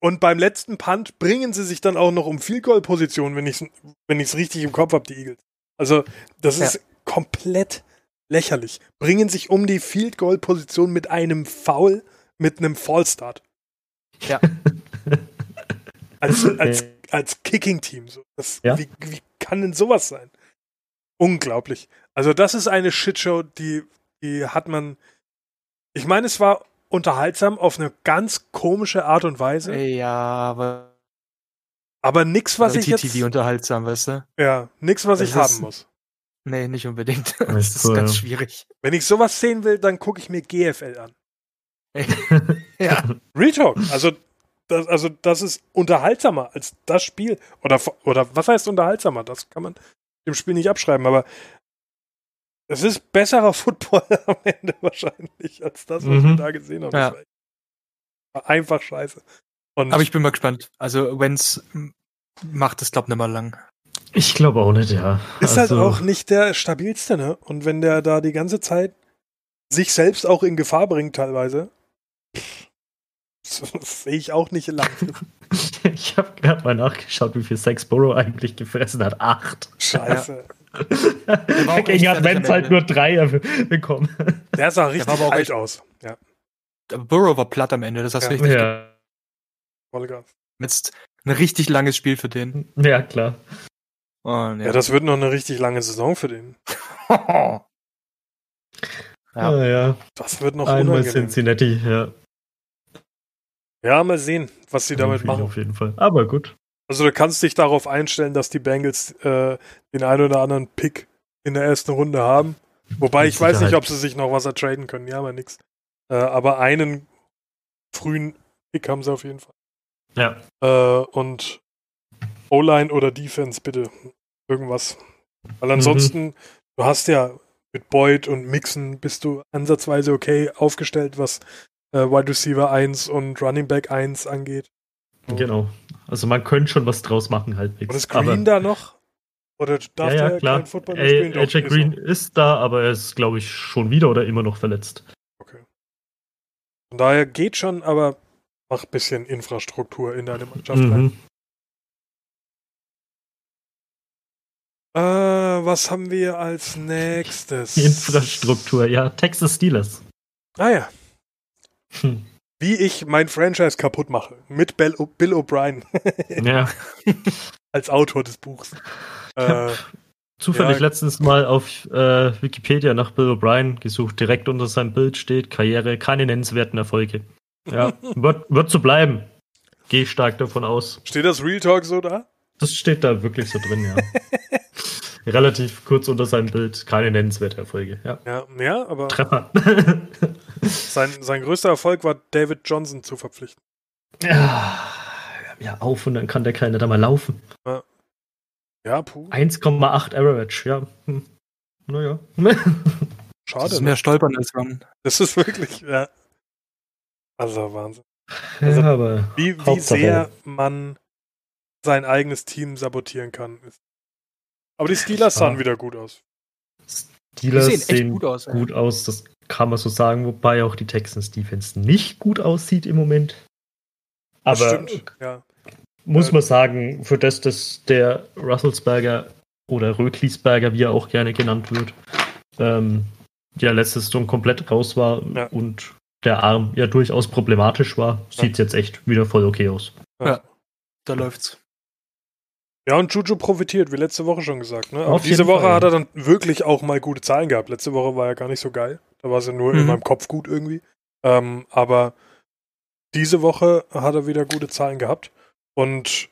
Und beim letzten Punt bringen sie sich dann auch noch um Field Goal Position, wenn ich es wenn ich's richtig im Kopf habe, die Eagles. Also, das Ja. ist komplett lächerlich. Bringen sich um die Field Goal Position mit einem Foul, mit einem Fallstart. Ja. [laughs] Als, als, als Kicking Team. So. Das, Ja. wie, wie kann denn sowas sein? Unglaublich. Also, das ist eine Shitshow, die, die hat man. Ich meine, es war unterhaltsam auf eine ganz komische Art und Weise. Ja, aber Aber nix, was ich jetzt, TV unterhaltsam, weißt du? ja, nix, was ich Das ist- haben muss. Nee, nicht unbedingt. [laughs] Das Das ist ist so, ganz ja. schwierig. Wenn ich sowas sehen will, dann gucke ich mir GFL an. Ja. Real Talk. Also, das, also, das ist unterhaltsamer als das Spiel. Oder, oder was heißt unterhaltsamer? Das kann man dem Spiel nicht abschreiben, aber es ist besserer Football [laughs] am Ende wahrscheinlich als das, was wir Mhm. da gesehen haben. Ja. Das war war einfach scheiße. Und Aber ich bin mal gespannt. Also, Wenz macht es, glaub nicht mal lang. ich glaube auch nicht, ja. ist also, halt auch nicht der stabilste, ne? Und wenn der da die ganze Zeit sich selbst auch in Gefahr bringt, teilweise, [laughs] das sehe ich auch nicht langfristig. [laughs] Ich habe gerade mal nachgeschaut, wie viel Sex Burrow eigentlich gefressen hat. Acht. Scheiße. echt hat am halt Ende. nur drei bekommen. Der sah richtig aber auch alt echt- aus. Ja, Burrow war platt am Ende, das hast du Ja. richtig Ja, Vollgas. Jetzt ein richtig langes Spiel für den. ja klar. Und, Ja, das wird noch eine richtig lange Saison für den. [laughs] ja. Ja, ja. Das wird noch Einmal unangenehm. Cincinnati, ja. Ja, mal sehen, was sie damit machen. Auf jeden Fall. Aber gut. Also du kannst dich darauf einstellen, dass die Bengals äh, den einen oder anderen Pick in der ersten Runde haben. Wobei ich weiß nicht, ob sie sich noch was ertraden können. Ja nichts. Äh, aber einen frühen Pick haben sie auf jeden Fall. Ja. Äh, und O-Line oder Defense, bitte. Irgendwas. Mhm. Weil ansonsten, du hast ja mit Boyd und Mixon bist du ansatzweise okay aufgestellt, was äh, Wide Receiver 1 und Running Back 1 angeht. Genau. Also man könnte schon was draus machen, halbwegs. Und ist Green da noch? Oder darf ja, ja, der klar. kein Football mehr spielen? Doch, AJ ist. Green ist da, aber er ist, glaube ich, schon wieder oder immer noch verletzt. Okay. Von daher geht schon, aber mach ein bisschen Infrastruktur in deine Mannschaft rein. Äh, was haben wir als nächstes? Infrastruktur, ja. Texas Steelers. Ah ja. Hm. Wie ich mein Franchise kaputt mache. Mit Bill, O'Brien [laughs] Ja. als Autor des Buchs. Äh, Zufällig Ja. letztens mal auf äh, Wikipedia nach Bill O'Brien gesucht. Direkt unter seinem Bild steht Karriere, keine nennenswerten Erfolge. Ja, [laughs] wird, wird so bleiben. Gehe stark davon aus. steht das Real Talk so da? Das steht da wirklich so drin, ja. [laughs] Relativ kurz unter seinem Bild, keine nennenswerten Erfolge. Ja. Ja, ja aber Treffer. [laughs] sein, sein größter Erfolg war David Johnson zu verpflichten. ja, ja, auf und dann kann der Kleine da mal laufen. Ja, puh. 1,8 Average, ja. Hm. Naja. [laughs] Das Schade. ist ne? mehr Stolpern als Rennen. Das ist wirklich, ja. Also Wahnsinn. Also, ja, aber Wie, wie Hauptsache- sehr man sein eigenes Team sabotieren kann. Ist. Aber die Steelers sahen Ja. wieder gut aus. Steelers Die sehen sehen, echt gut aus, gut aus, das kann man so sagen, wobei auch die Texans Defense nicht gut aussieht im Moment. Das Aber stimmt. Ja. muss man sagen, für das, dass der Russelsberger oder Rötlisberger, wie er auch gerne genannt wird, ähm, ja letztes Saison komplett raus war Ja. und der Arm ja durchaus problematisch war, sieht es jetzt echt wieder voll okay aus. Da läuft's. Ja, und Juju profitiert, wie letzte Woche schon gesagt. Ne? Aber diese Woche Fall. hat er dann wirklich auch mal gute Zahlen gehabt. Letzte Woche war er gar nicht so geil. Da war es ja nur in Mhm. meinem Kopf gut irgendwie. Ähm, aber diese Woche hat er wieder gute Zahlen gehabt. Und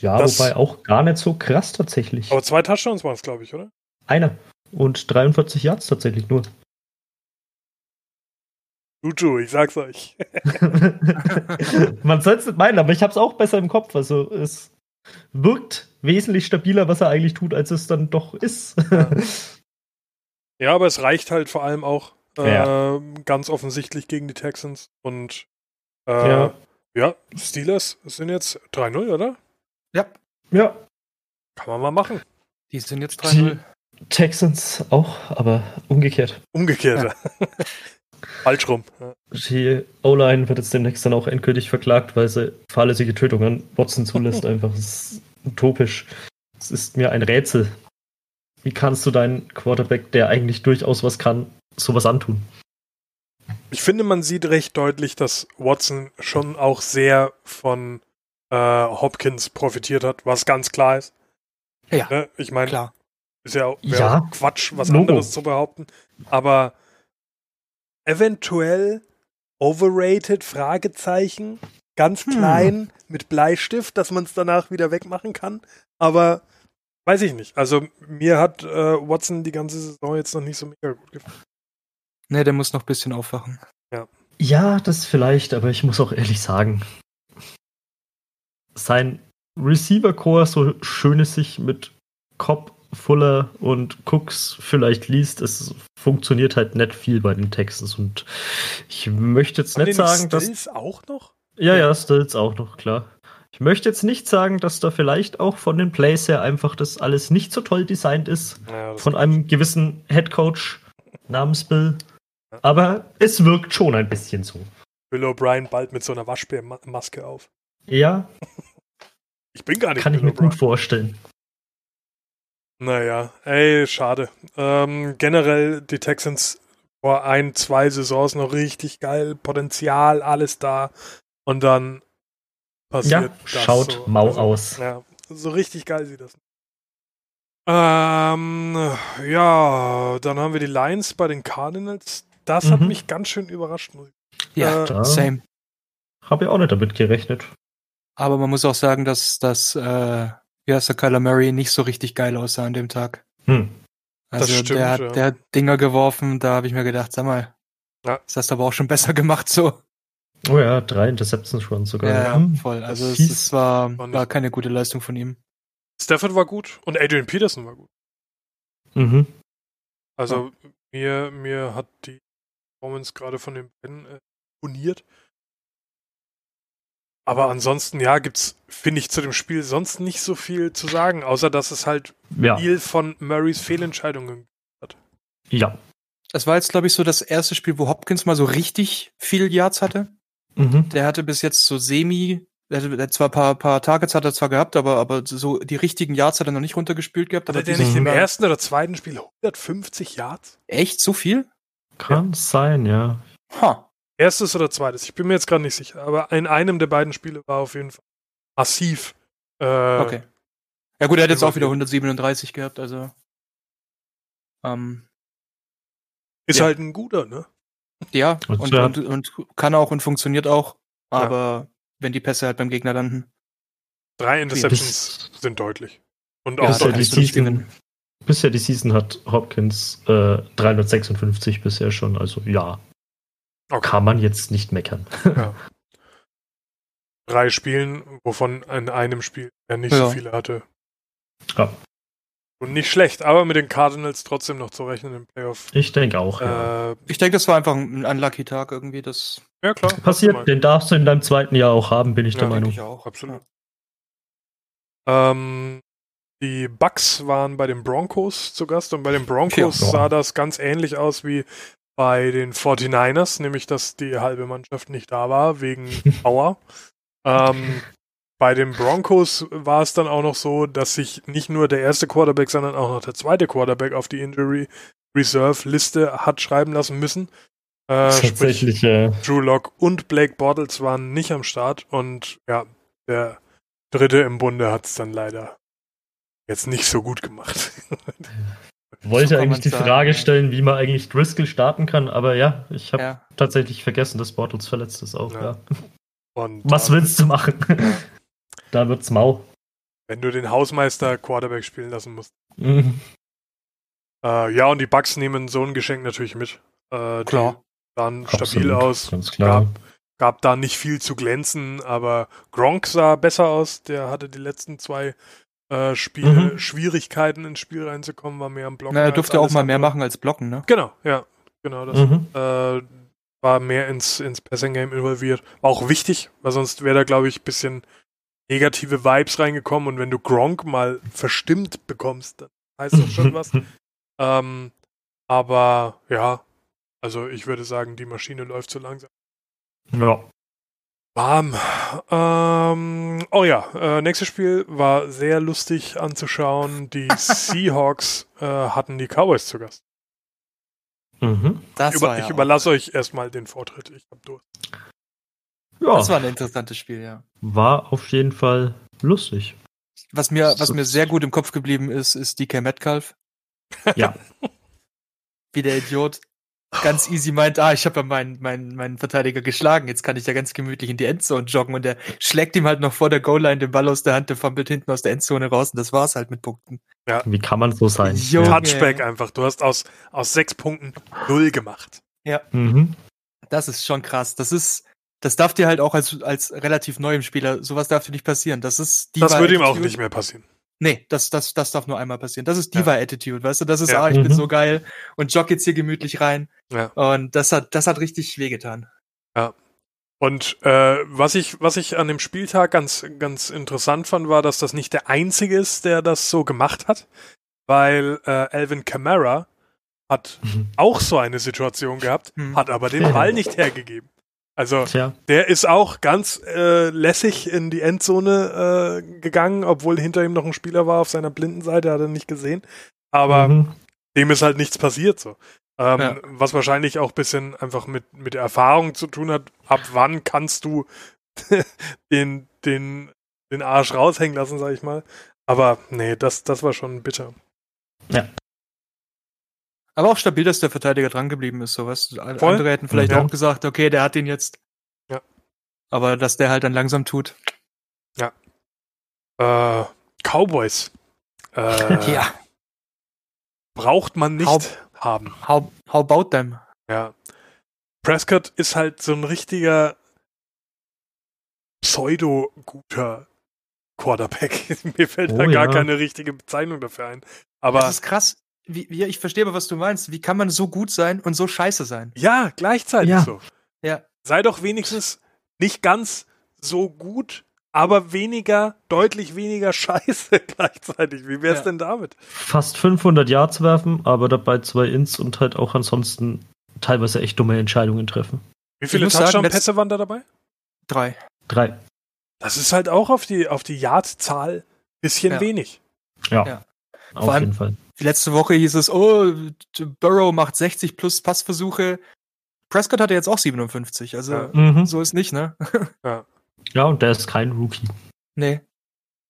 Ja, Das- wobei auch gar nicht so krass tatsächlich. aber zwei Touchdowns waren es, glaube ich, oder? Einer. Und 43 Yards tatsächlich nur. Juju, ich sag's euch. [laughs] [laughs] Man soll es nicht meinen, aber ich habe es auch besser im Kopf. Also es wirkt wesentlich stabiler, was er eigentlich tut, als es dann doch ist. [laughs] Ja, aber es reicht halt vor allem auch äh, Ja. ganz offensichtlich gegen die Texans. Und äh, ja. ja. Steelers sind jetzt 3-0, oder? Ja, ja, Kann man mal machen. die sind jetzt 3-0. Texans auch, aber umgekehrt. Umgekehrt. [laughs] Falsch rum. Ja. Die O-Line wird jetzt demnächst dann auch endgültig verklagt, weil sie fahrlässige Tötung an Watson zulässt. [laughs] Einfach, es ist utopisch. Es ist mir ein Rätsel. Wie kannst du deinen Quarterback, der eigentlich durchaus was kann, sowas antun? Ich finde, man sieht recht deutlich, dass Watson schon auch sehr von äh, Hopkins profitiert hat, was ganz klar ist. Ja, Ne? Ich meine, klar. ist ja, Ja. auch Quatsch, was Logo. anderes zu behaupten. Aber eventuell overrated, Fragezeichen, ganz Hm. klein mit Bleistift, dass man es danach wieder wegmachen kann. Aber weiß ich nicht. Also mir hat äh, Watson die ganze Saison jetzt noch nicht so mega gut gefallen. Ne, der muss noch ein bisschen aufwachen. Ja, das vielleicht, aber ich muss auch ehrlich sagen, sein Receiver-Core, so schön es sich mit Cobb, Fuller und Cooks vielleicht liest, es funktioniert halt nicht viel bei den Texans und ich möchte jetzt nicht sagen, dass Stills auch noch? Ja, ja, Stills auch noch, klar. Ich möchte jetzt nicht sagen, dass da vielleicht auch von den Plays her einfach das alles nicht so toll designt ist. Naja, Von einem gewissen Headcoach namens Bill. Aber es wirkt schon ein bisschen so. Bill O'Brien bald mit so einer Waschbärmaske auf. Ja, [laughs] Ich bin gar nicht kann ich Bill mir gut vorstellen. Naja, ey, schade. Ähm, generell die Texans vor ein, zwei Saisons noch richtig geil, Potenzial, alles da. Und dann passiert Ja, das schaut so. mau Also, aus. Ja, so richtig geil sieht das. Ähm, ja, dann haben wir die Lions bei den Cardinals. Das hat Mhm. mich ganz schön überrascht. Ja, Äh, da- same. Habe ich auch nicht damit gerechnet. Aber man muss auch sagen, dass, dass äh, wie heißt der Kyler Murray nicht so richtig geil aussah an dem Tag. Hm. Das Also stimmt, der, hat, ja. der hat Dinger geworfen, da habe ich mir gedacht, sag mal, Ja. das hast du aber auch schon [laughs] besser gemacht so. Oh ja, drei Interceptions schon sogar. Ja, Hm. voll. Also es, es war, War keine gute Leistung von ihm. Stafford war gut und Adrian Peterson war gut. Mhm. Also mir, mir hat die Performance gerade von den beiden äh, imponiert. Aber ansonsten, ja, gibt's, finde ich, zu dem Spiel sonst nicht so viel zu sagen, außer dass es halt Ja. viel von Murrays Fehlentscheidungen. Ja. Es war jetzt, glaube ich, so das erste Spiel, wo Hopkins mal so richtig viel Yards hatte. Mhm. Der hatte bis jetzt so semi, der hatte hat zwar ein paar, paar Targets hat er zwar gehabt, aber, aber so die richtigen Yards hat er noch nicht runtergespült gehabt. Hat er der nicht im ersten oder zweiten Spiel 150 Yards? Echt so viel? Kann sein, ja. Ha. Erstes oder zweites? Ich bin mir jetzt gerade nicht sicher. Aber in einem der beiden Spiele war auf jeden Fall massiv. Äh, Okay. Ja gut, er hat jetzt auch wieder involviert. 137 gehabt, also. Ähm, Ist Ja. halt ein guter, ne? ja, Und und, ja. und, und kann auch und funktioniert auch, Ja. aber wenn die Pässe halt beim Gegner landen. Drei Interceptions Bis, sind deutlich. Und Ja, auch bisher, die Season, bisher die Season hat Hopkins äh, 356 bisher schon, also ja. Okay. Kann man jetzt nicht meckern. [laughs] drei Spielen, wovon in einem Spiel er nicht Ja. so viele hatte. Ja. Und nicht schlecht, aber mit den Cardinals trotzdem noch zu rechnen im Playoff. Ich denke auch, ja. Äh, Ich denke, das war einfach ein unlucky Tag irgendwie, das ja, klar. Passiert, den darfst du in deinem zweiten Jahr auch haben, bin ich Ja, der Meinung. ich auch. Absolut. Ähm, die Bucks waren bei den Broncos zu Gast und bei den Broncos Ja. sah das ganz ähnlich aus wie bei den 49ers, nämlich dass die halbe Mannschaft nicht da war wegen [laughs] Power. ähm, bei den Broncos war es dann auch noch so, dass sich nicht nur der erste Quarterback, sondern auch noch der zweite Quarterback auf die Injury Reserve Liste hat schreiben lassen müssen. Äh, sprich, Tatsächlich, äh, Drew Lock und Blake Bortles waren nicht am Start und ja, der dritte im Bunde hat es dann leider jetzt nicht so gut gemacht. [laughs] wollte So eigentlich die sagen, Frage ja. stellen, wie man eigentlich Driscoll starten kann, aber ja, ich habe Ja. tatsächlich vergessen, dass Bortles verletzt ist auch. Ja. Ja. Und [laughs] Was dann, willst du machen? [laughs] da wird's mau. wenn du den Hausmeister Quarterback spielen lassen musst? Mhm. Äh, ja, und die Bucks nehmen so ein Geschenk natürlich mit. Äh, die Klar. sahen stabil aus, Ganz klar. gab da nicht viel zu glänzen, aber Gronk sah besser aus. Der hatte die letzten zwei äh, Spiele Mhm. Schwierigkeiten ins Spiel reinzukommen, war mehr am Blocken. Na, er durfte auch mal mehr andere. machen als blocken, ne? Genau, ja, genau das. Mhm. äh, war mehr ins, ins Passing-Game involviert. War auch wichtig, weil sonst wäre da, glaube ich, ein bisschen negative Vibes reingekommen und wenn du Gronk mal verstimmt bekommst, dann heißt das schon was. [laughs] Ähm, aber ja, also ich würde sagen, die Maschine läuft so langsam. Ja. Warm. Ähm, oh ja, äh, nächstes Spiel war sehr lustig anzuschauen. Die [laughs] Seahawks äh, hatten die Cowboys zu Gast. Mhm. Das, Über, war ja ich überlasse euch erstmal den Vortritt. Ich hab durch. Ja, das war ein interessantes Spiel, ja. war auf jeden Fall lustig. Was mir, was mir sehr gut im Kopf geblieben ist, ist DK Metcalf. Ja. [laughs] Wie der Idiot ganz easy meint, ah, ich habe ja meinen, meinen, meinen Verteidiger geschlagen, jetzt kann ich ja ganz gemütlich in die Endzone joggen und der schlägt ihm halt noch vor der Goal-Line den Ball aus der Hand, der fummelt hinten aus der Endzone raus und das war's halt mit Punkten. Wie kann man so sein? Ja. Touchback einfach. Du hast aus, aus sechs Punkten null gemacht. Mhm. Das ist schon krass. Das ist, das darf dir halt auch als, als relativ neuem Spieler, sowas darf dir nicht passieren. Das ist Das Diva würde ihm auch nicht mehr passieren. Nee, das, das, das darf nur einmal passieren. Das ist Ja. Diva-Attitude, weißt du? Das ist, Ja. ah, ich bin Mhm. so geil und jogg jetzt hier gemütlich rein. Ja. Und das hat, das hat richtig wehgetan. Und äh, was ich, was ich an dem Spieltag ganz, ganz interessant fand, war, dass das nicht der einzige ist, der das so gemacht hat, weil äh, Alvin Kamara hat Mhm. auch so eine Situation gehabt, Hm. hat aber den Ball nicht [laughs] hergegeben. Also Tja, der ist auch ganz äh, lässig in die Endzone äh, gegangen, obwohl hinter ihm noch ein Spieler war auf seiner blinden Seite, hat er nicht gesehen. Aber mhm. dem ist halt nichts passiert so. Ähm, Ja. Was wahrscheinlich auch ein bisschen einfach mit, mit der Erfahrung zu tun hat, ab wann kannst du [laughs] den, den, den Arsch raushängen lassen, sag ich mal. Aber nee, das, das war schon bitter. Aber auch stabil, dass der Verteidiger dran geblieben ist, sowas. Andere Voll. hätten vielleicht Ja. auch gesagt, okay, der hat ihn jetzt. Ja. Aber dass der halt dann langsam tut. Äh, Cowboys. [laughs] Äh, Braucht man nicht Haupt- haben. How, how about them? Ja. Prescott ist halt so ein richtiger pseudo-guter Quarterback. [laughs] Mir fällt da Oh, gar ja. keine richtige Bezeichnung dafür ein. Aber das ist krass. Wie, wie, ich verstehe aber, was du meinst. Wie kann man so gut sein und so scheiße sein? ja, gleichzeitig Ja. so. Ja. Sei doch wenigstens nicht ganz so gut, aber weniger, deutlich weniger [laughs] scheiße gleichzeitig. Wie wär's Ja. denn damit? Fast 500 Yards werfen, aber dabei zwei Ins und halt auch ansonsten teilweise echt dumme Entscheidungen treffen. Wie viele Touchdown-Pässe waren da dabei? Drei. Drei. Das ist halt auch auf die, auf die Yard-Zahl bisschen Ja. wenig. Ja. Ja. Auf Vor allem- jeden Fall. Die letzte Woche hieß es, oh, Burrow macht 60 plus Passversuche. Prescott hatte jetzt auch 57, also Ja. Mhm. so ist nicht, ne? [laughs] Ja, und der ist kein Rookie. Nee.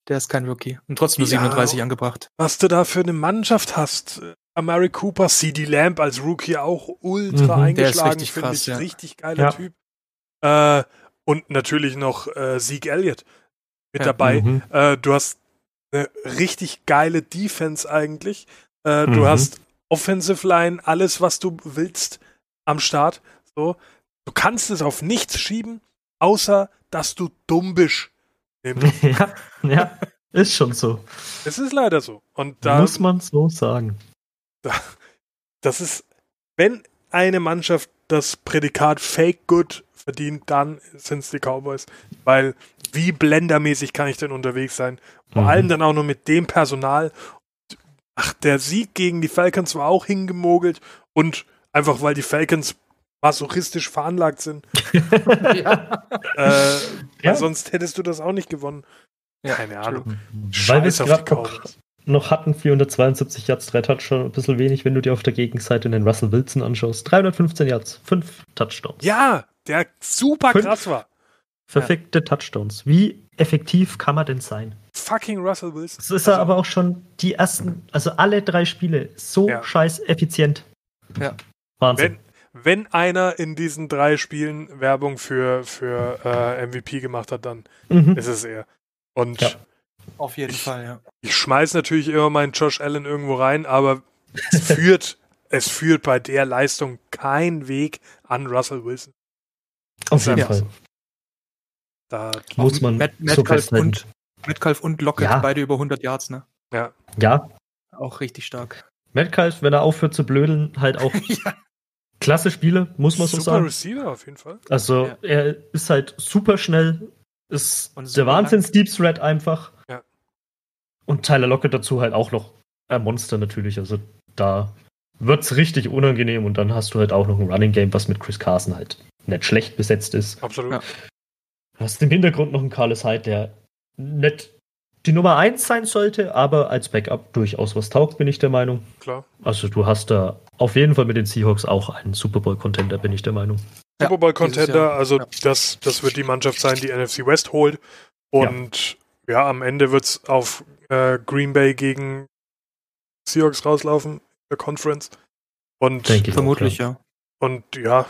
Der ist kein Rookie. Und trotzdem nur Ja. 37 angebracht. Was du da für eine Mannschaft hast. Amari Cooper, CD Lamb als Rookie auch ultra Mhm, eingeschlagen, finde ich. ja. Richtig geiler Ja. Typ. Äh, und natürlich noch äh, Zeke Elliott mit Ja. dabei. Mhm. Äh, du hast eine richtig geile Defense eigentlich. Äh, Du Mhm. hast Offensive Line, alles, was du willst, am Start. So. Du kannst es auf nichts schieben, außer dass du dumm bist. [laughs] Ja, ja, ist schon so. Es ist leider so. Und da Muss man so sagen. [laughs] das ist, wenn eine Mannschaft das Prädikat Fake Good verdient, dann sind es die Cowboys. Weil wie blendermäßig kann ich denn unterwegs sein? Vor Mhm. allem dann auch noch mit dem Personal. Ach, der Sieg gegen die Falcons war auch hingemogelt und einfach weil die Falcons masochistisch veranlagt sind. [laughs] ja. Äh, Ja. sonst hättest du das auch nicht gewonnen. Ja, Keine Ahnung. Weil wir es Scheiß auf die gerade noch, hatten, 472 Yards, drei Touchdowns, ein bisschen wenig, wenn du dir auf der Gegenseite den Russell Wilson anschaust. 315 Yards, fünf Touchdowns. Ja, der super Fünf. krass war. Perfekte Touchdowns. Wie effektiv kann man denn sein? Fucking Russell Wilson. Das ist er aber auch schon die ersten, also alle drei Spiele so Ja. scheiß effizient. Ja. Wahnsinn. Wenn, wenn einer in diesen drei Spielen Werbung für, für äh, MVP gemacht hat, dann Mhm. ist es er. Und Ja. Auf jeden Ich- Fall, ja. ich schmeiß natürlich immer meinen Josh Allen irgendwo rein, aber es führt, [laughs] es führt bei der Leistung kein Weg an Russell Wilson. Auf jeden Ja. Fall. Da, Muss man Matt- so Metcalf festhalten. und, Metcalf und Lockett, Ja. beide über 100 Yards, ne? ja, Ja, Auch richtig stark. Metcalf, wenn er aufhört zu blödeln, halt auch [laughs] ja. klasse Spiele, muss man so super sagen. Receiver auf jeden Fall. Also Ja. er ist halt super schnell, ist Und der super Wahnsinns Deep Threat einfach. Und Tyler Lockett dazu halt auch noch ein Monster natürlich. Also da wird's richtig unangenehm und dann hast du halt auch noch ein Running Game, was mit Chris Carson halt nicht schlecht besetzt ist. Absolut. Ja. Du hast im Hintergrund noch einen Carlos Hyde, der nicht die Nummer 1 sein sollte, aber als Backup durchaus was taugt, bin ich der Meinung. Klar. Also du hast da auf jeden Fall mit den Seahawks auch einen Super Bowl-Contender, bin ich der Meinung. Ja, Super Bowl dieses Contender, Jahr. also Ja. das, das wird die Mannschaft sein, die NFC West holt. Und ja, am Ende wird es auf äh, Green Bay gegen Seahawks rauslaufen, in der Conference. Und, Denke ich. Vermutlich, ja. und ja,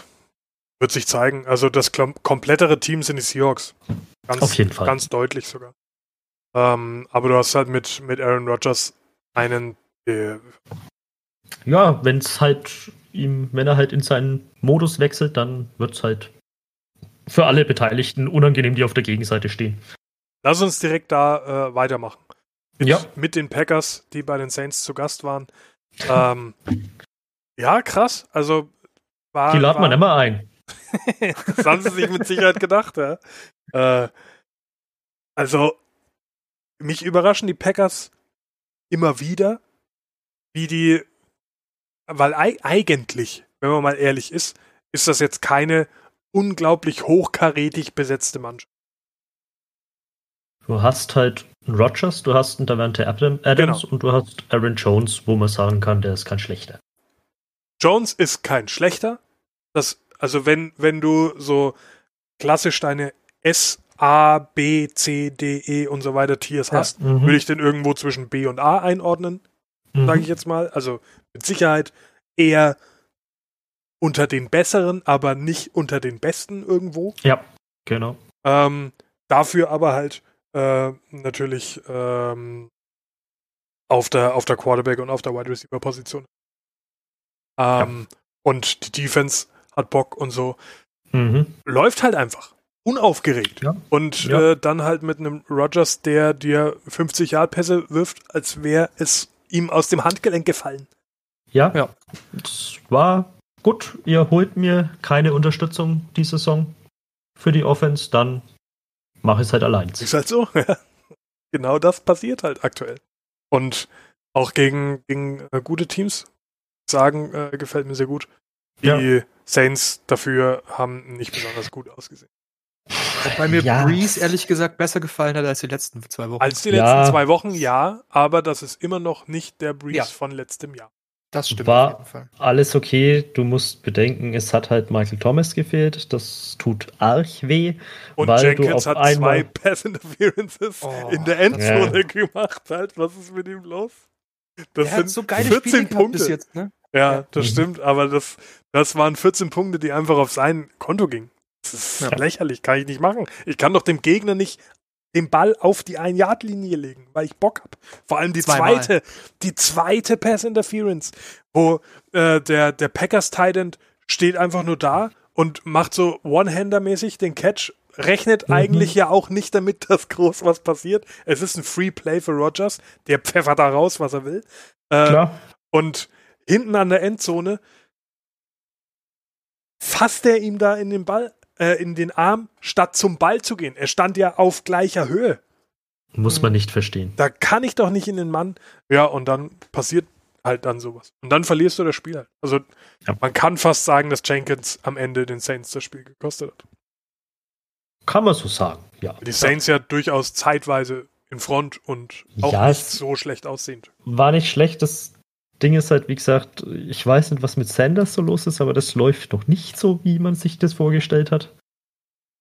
wird sich zeigen. Also das komplettere Team sind die Seahawks. Ganz, Auf jeden Fall. Ganz deutlich sogar. Ähm, aber du hast halt mit, mit Aaron Rodgers einen, der Ja, wenn es halt ihm, wenn er halt in seinen Modus wechselt, dann wird es halt für alle Beteiligten unangenehm, die auf der Gegenseite stehen. Lass uns direkt da äh, weitermachen. Mit, Ja. mit den Packers, die bei den Saints zu Gast waren. Ähm, ja, krass. Also war. Die laden man immer ein. [laughs] das haben sie sich mit Sicherheit gedacht, ja. Äh, also, mich überraschen die Packers immer wieder, wie die. Weil ei- eigentlich, wenn man mal ehrlich ist, ist das jetzt keine unglaublich hochkarätig besetzte Mannschaft. Du hast halt Rogers, du hast einen Davante Adam- Adams Genau. und du hast Aaron Jones, wo man sagen kann, der ist kein schlechter. Jones ist kein schlechter. Das, also wenn, wenn du so klassisch deine S, A, B, C, D, E und so weiter Tiers Ja. hast, Mhm. würde ich den irgendwo zwischen B und A einordnen, Mhm. sage ich jetzt mal. Also mit Sicherheit eher unter den besseren, aber nicht unter den besten irgendwo. Ja, genau. Ähm, dafür aber halt äh, natürlich ähm, auf der auf der Quarterback und auf der Wide Receiver Position. Ähm, Und die Defense hat Bock und so. Mhm. Läuft halt einfach. Unaufgeregt. Ja. Und Ja. Äh, dann halt mit einem Rogers, der dir 50 Yard Pässe wirft, als wäre es ihm aus dem Handgelenk gefallen. Ja, Ja. es war gut. Ihr holt mir keine Unterstützung die Saison für die Offense, dann mache ich es halt allein. Ist halt so. [laughs] ja. genau das passiert halt aktuell. Und auch gegen, gegen äh, gute Teams sagen, äh, gefällt mir sehr gut. Die Ja. Saints dafür haben nicht besonders gut ausgesehen. Wobei mir Ja. Breeze ehrlich gesagt besser gefallen hat als die letzten zwei Wochen. Als die Ja. letzten zwei Wochen, ja, aber das ist immer noch nicht der Breeze Ja. von letztem Jahr. Das stimmt War- auf jeden Fall. Alles okay, du musst bedenken, es hat halt Michael Thomas gefehlt. Das tut arg weh. Und weil du Jenkins auf hat zwei einmal- Pass Interferences Oh. in der Endzone gemacht. Halt, was ist mit ihm los? Das Er hat so geile 14 Spiele gehabt Punkte. bis jetzt, ne? Ja, Ja. das Mhm. stimmt, aber das, das waren 14 Punkte, die einfach auf sein Konto gingen. Das ist Ja. lächerlich, kann ich nicht machen. Ich kann doch dem Gegner nicht den Ball auf die Ein-Yard-Linie legen, weil ich Bock hab. Vor allem die Zweimal. zweite, die zweite Pass-Interference, wo äh, der, der Packers Titan steht einfach nur da und macht so One-Hander-mäßig den Catch, rechnet Mhm. eigentlich ja auch nicht damit, [laughs] dass groß was passiert. Es ist ein Free Play für Rogers, der pfeffert da raus, was er will. Äh, Klar. und hinten an der Endzone fasst er ihm da in den Ball, äh, in den Arm, statt zum Ball zu gehen. Er stand ja auf gleicher Höhe. Muss man nicht verstehen. Da kann ich doch nicht in den Mann. Ja, und dann passiert halt dann sowas. Und dann verlierst du das Spiel halt. Also Ja. man kann fast sagen, dass Jenkins am Ende den Saints das Spiel gekostet hat. Kann man so sagen, ja. Die Saints ja durchaus zeitweise in Front und auch Ja, nicht so schlecht aussehend. War nicht schlecht. Das Ding ist halt, wie gesagt, ich weiß nicht, was mit Sanders so los ist, aber das läuft noch nicht so, wie man sich das vorgestellt hat.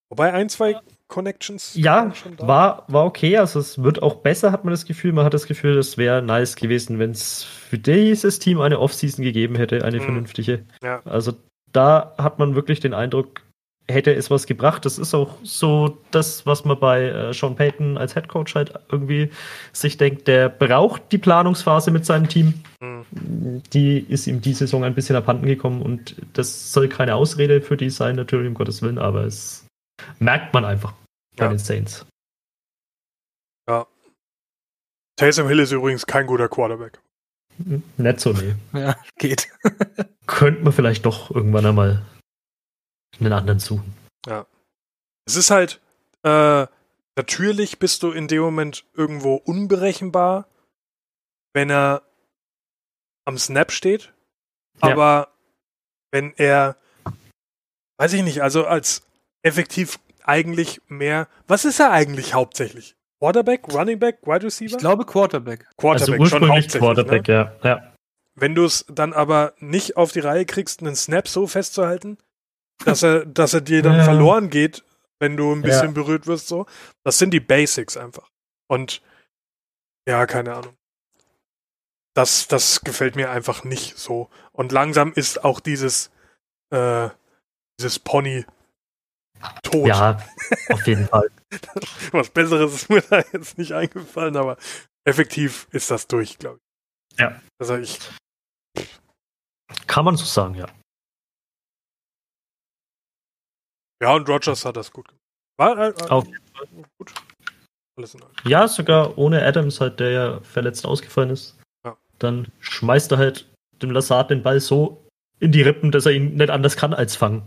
Wobei ein, zwei Connections Ja, war, war okay. Also es wird auch besser, hat man das Gefühl. Man hat das Gefühl, es wäre nice gewesen, wenn es für dieses Team eine Offseason gegeben hätte, eine Mhm. vernünftige. Ja. Also da hat man wirklich den Eindruck, hätte es was gebracht. Das ist auch so das, was man bei äh, Sean Payton als Headcoach halt irgendwie sich denkt, der braucht die Planungsphase mit seinem Team. Mhm. Die ist ihm die Saison ein bisschen abhanden gekommen und das soll keine Ausrede für die sein, natürlich, um Gottes Willen, aber es merkt man einfach bei Ja. den Saints. Taysom Hill ist übrigens kein guter Quarterback. Nicht so, nee. Ja, geht. Könnte man vielleicht doch irgendwann einmal einen anderen suchen. Es ist halt, äh, natürlich bist du in dem Moment irgendwo unberechenbar, wenn er am Snap steht. Ja. Aber wenn er, weiß ich nicht, also als effektiv eigentlich mehr, was ist er eigentlich hauptsächlich? Quarterback, Running Back, Wide Receiver? Ich glaube Quarterback. Quarterback also ursprünglich hauptsächlich, Quarterback, Ne? ja. ja. Wenn du es dann aber nicht auf die Reihe kriegst, einen Snap so festzuhalten, dass er, dass er dir dann Ja. verloren geht, wenn du ein bisschen Ja. berührt wirst, so. Das sind die Basics einfach. Und ja, keine Ahnung. Das, das gefällt mir einfach nicht so. Und langsam ist auch dieses, äh, dieses Pony tot. Ja, auf jeden [laughs] Fall. Was Besseres ist mir da jetzt nicht eingefallen, aber effektiv ist das durch, glaube ich. Ja. Also ich, Kann man so sagen, ja. Ja, und Rogers hat das gut gemacht. War, äh, äh, Auf gut. Alles in Ordnung. Ja, sogar ohne Adams halt, der ja verletzt ausgefallen ist. Ja. Dann schmeißt er halt dem Lazard den Ball so in die Rippen, dass er ihn nicht anders kann als fangen.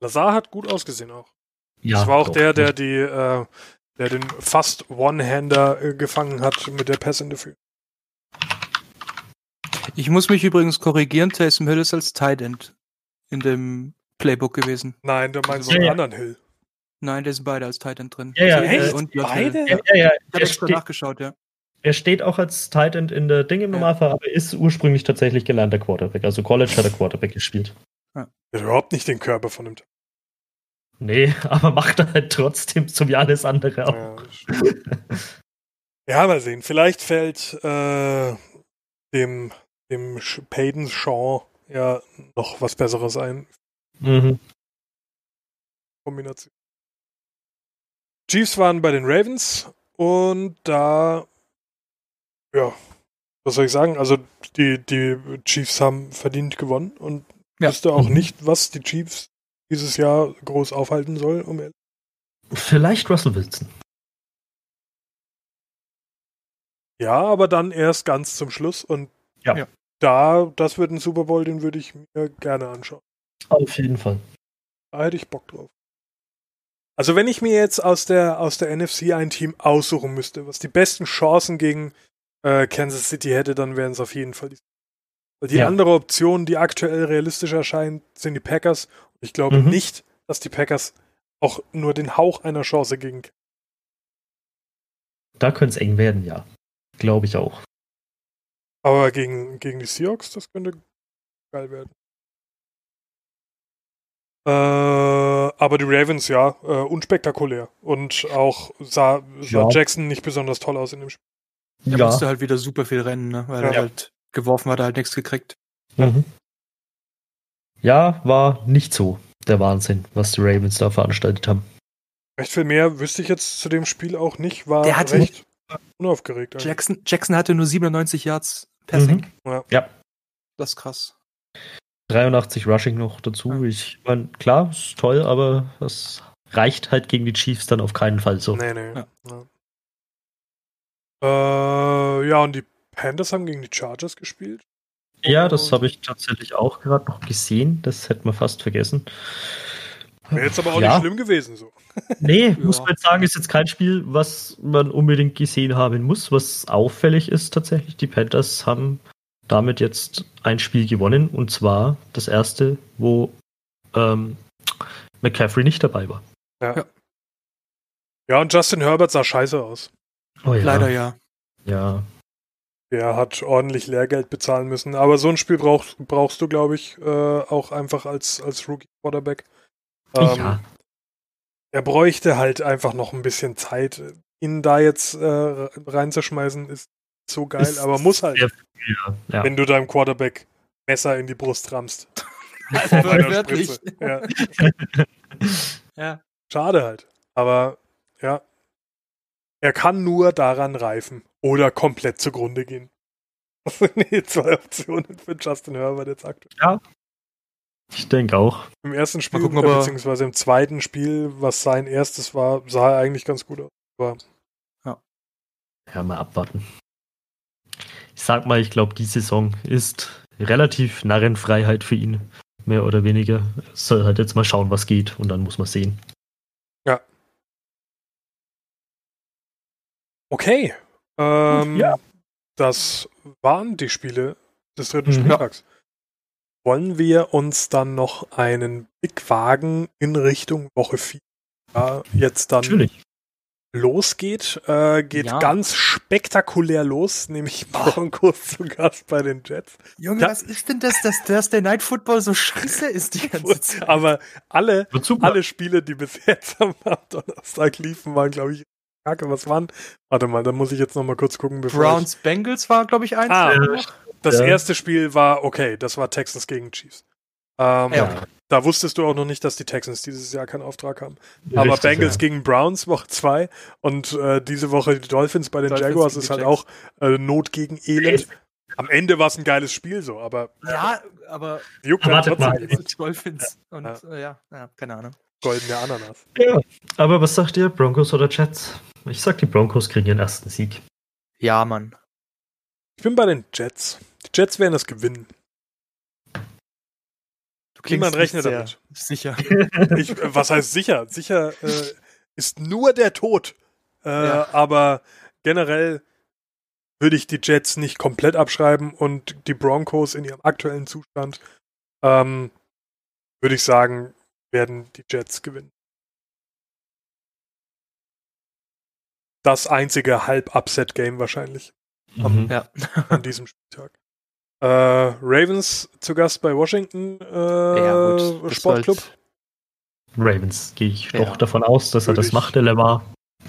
Lazar hat gut ausgesehen auch. Ja, das war auch doch. der, der die, äh, der den fast One-Hander äh, gefangen hat mit der Pass in the Field. Ich muss mich übrigens korrigieren, Taysom Hill ist als Tight End in dem Playbook gewesen. Nein, da meinst du Ja, einen ja. anderen Hill. Nein, der sind beide als Tight End drin. Ja, ja, Also echt? und. Beide? Ja, ja, ja. Ich habe Er, extra nachgeschaut, ja. er steht auch als Tight End in der Ding im Normalfall, aber ist ursprünglich tatsächlich gelernter Quarterback. Also College hat er Quarterback gespielt. Der hat überhaupt nicht den Körper von dem. Nee, [laughs] aber macht er halt trotzdem so wie alles andere auch. Ja, ja, mal sehen. Vielleicht fällt äh, dem, dem Peyton Shaw ja noch was Besseres ein. Mhm. Kombination. Chiefs waren bei den Ravens und da, ja, was soll ich sagen? Also die, die Chiefs haben verdient gewonnen und Ja. wüsste auch Mhm. nicht, was die Chiefs dieses Jahr groß aufhalten soll. Um Vielleicht Russell Wilson. ja, aber dann erst ganz zum Schluss und. Ja. da, das wird ein Super Bowl, den würde ich mir gerne anschauen. Auf jeden Fall. Da hätte ich Bock drauf. Also wenn ich mir jetzt aus der, aus der NFC ein Team aussuchen müsste, was die besten Chancen gegen äh, Kansas City hätte, dann wären es auf jeden Fall die. Weil die Ja. andere Option, die aktuell realistisch erscheint, sind die Packers. Ich glaube Mhm. nicht, dass die Packers auch nur den Hauch einer Chance gegen. Da könnte es eng werden, ja. Glaube ich auch. Aber gegen, gegen die Seahawks, das könnte geil werden. Äh, aber die Ravens, ja, äh, unspektakulär. Und auch sah, sah Ja. Jackson nicht besonders toll aus in dem Spiel. Er ja. musste halt wieder super viel rennen, ne? weil Ja. er halt geworfen hat, er halt nichts gekriegt. Mhm. Ja, war nicht so der Wahnsinn, was die Ravens da veranstaltet haben. Recht viel mehr wüsste ich jetzt zu dem Spiel auch nicht. War Der hat recht unaufgeregt. eigentlich. Jackson, Jackson hatte nur 97 Yards Passing. Mhm. Ja. Ja. Das ist krass. 83 Rushing noch dazu. Ja. Ich meine, klar, ist toll, aber das reicht halt gegen die Chiefs dann auf keinen Fall so. Nee, nee. Ja. Ja. Äh, ja, und die Panthers haben gegen die Chargers gespielt. Ja, das habe ich tatsächlich auch gerade noch gesehen. Das hätte man fast vergessen. Wäre jetzt aber auch ja. nicht schlimm gewesen so. [laughs] Nee, Ja. muss man jetzt sagen, ist jetzt kein Spiel, was man unbedingt gesehen haben muss. Was auffällig ist tatsächlich, die Panthers haben damit jetzt ein Spiel gewonnen und zwar das erste, wo ähm, McCaffrey nicht dabei war. Ja, und Justin Herbert sah scheiße aus. Oh ja. Leider ja. Ja. Der hat ordentlich Lehrgeld bezahlen müssen. Aber so ein Spiel brauch, brauchst du, glaube ich, äh, auch einfach als, als Rookie-Quarterback. Ähm, ja. Er bräuchte halt einfach noch ein bisschen Zeit. Ihn da jetzt äh, reinzuschmeißen, ist so geil, Ist aber muss halt, viel, ja. wenn du deinem Quarterback Messer in die Brust rammst. [laughs] Also wörtlich. Spritze. Ja, [laughs] Ja. schade halt. Aber ja, er kann nur daran reifen oder komplett zugrunde gehen. [laughs] Das sind die zwei Optionen für Justin Herbert jetzt aktuell. Ich denke auch. Im ersten Spiel, gucken, beziehungsweise im zweiten Spiel, was sein erstes war, sah er eigentlich ganz gut aus. Aber Ja, mal abwarten. Ich sag mal, ich glaube, die Saison ist relativ Narrenfreiheit für ihn. Mehr oder weniger. Soll halt jetzt mal schauen, was geht und dann muss man sehen. okay. Ähm, Ja. Das waren die Spiele des dritten Mhm. Spieltags. Wollen wir uns dann noch einen Blick wagen in Richtung Woche 4? Ja, jetzt dann Natürlich. Losgeht, äh, geht Ja. ganz spektakulär los, nämlich [laughs] Broncos zu Gast bei den Jets. Junge, Ja. was ist denn das, dass Thursday Night Football so scheiße ist die ganze Zeit? Aber alle, alle Spiele, die bis jetzt am am Donnerstag liefen, waren, glaube ich, kacke. Was waren? Warte mal, da muss ich jetzt noch mal kurz gucken, bevor Browns Bengals war, glaube ich, eins. Ah. ich... Das Ja. erste Spiel war okay, das war Texans gegen Chiefs. Ähm, Ja. Da wusstest du auch noch nicht, dass die Texans dieses Jahr keinen Auftrag haben. Aber Richtig, Bengals ja. gegen Browns Woche 2 und äh, diese Woche die Dolphins bei den Dolphins Jaguars ist halt auch äh, Not gegen Elend. Am Ende war es ein geiles Spiel so, aber Ja, aber juckt halt trotzdem mal. nicht. Dolphins und Ja. äh, ja, ja, keine Ahnung. goldene Ananas. Ja. Aber was sagt ihr, Broncos oder Jets? Ich sag, die Broncos kriegen ihren ersten Sieg. Ja, Mann. Ich bin bei den Jets. Die Jets werden das gewinnen. Du Niemand nicht rechnet sehr damit. Sicher. [laughs] Ich, [laughs] was heißt sicher? Sicher äh, ist nur der Tod. Äh, Ja. Aber generell würde ich die Jets nicht komplett abschreiben und die Broncos in ihrem aktuellen Zustand, ähm, würde ich sagen, werden die Jets gewinnen. Das einzige Halb-Upset-Game wahrscheinlich Mhm. Ja. an diesem Spieltag. Äh, Ravens zu Gast bei Washington äh, ja, gut. Das Sportclub, Halt, Ravens gehe ich Ja. doch davon aus, dass er Würde das ich- macht, Lamar.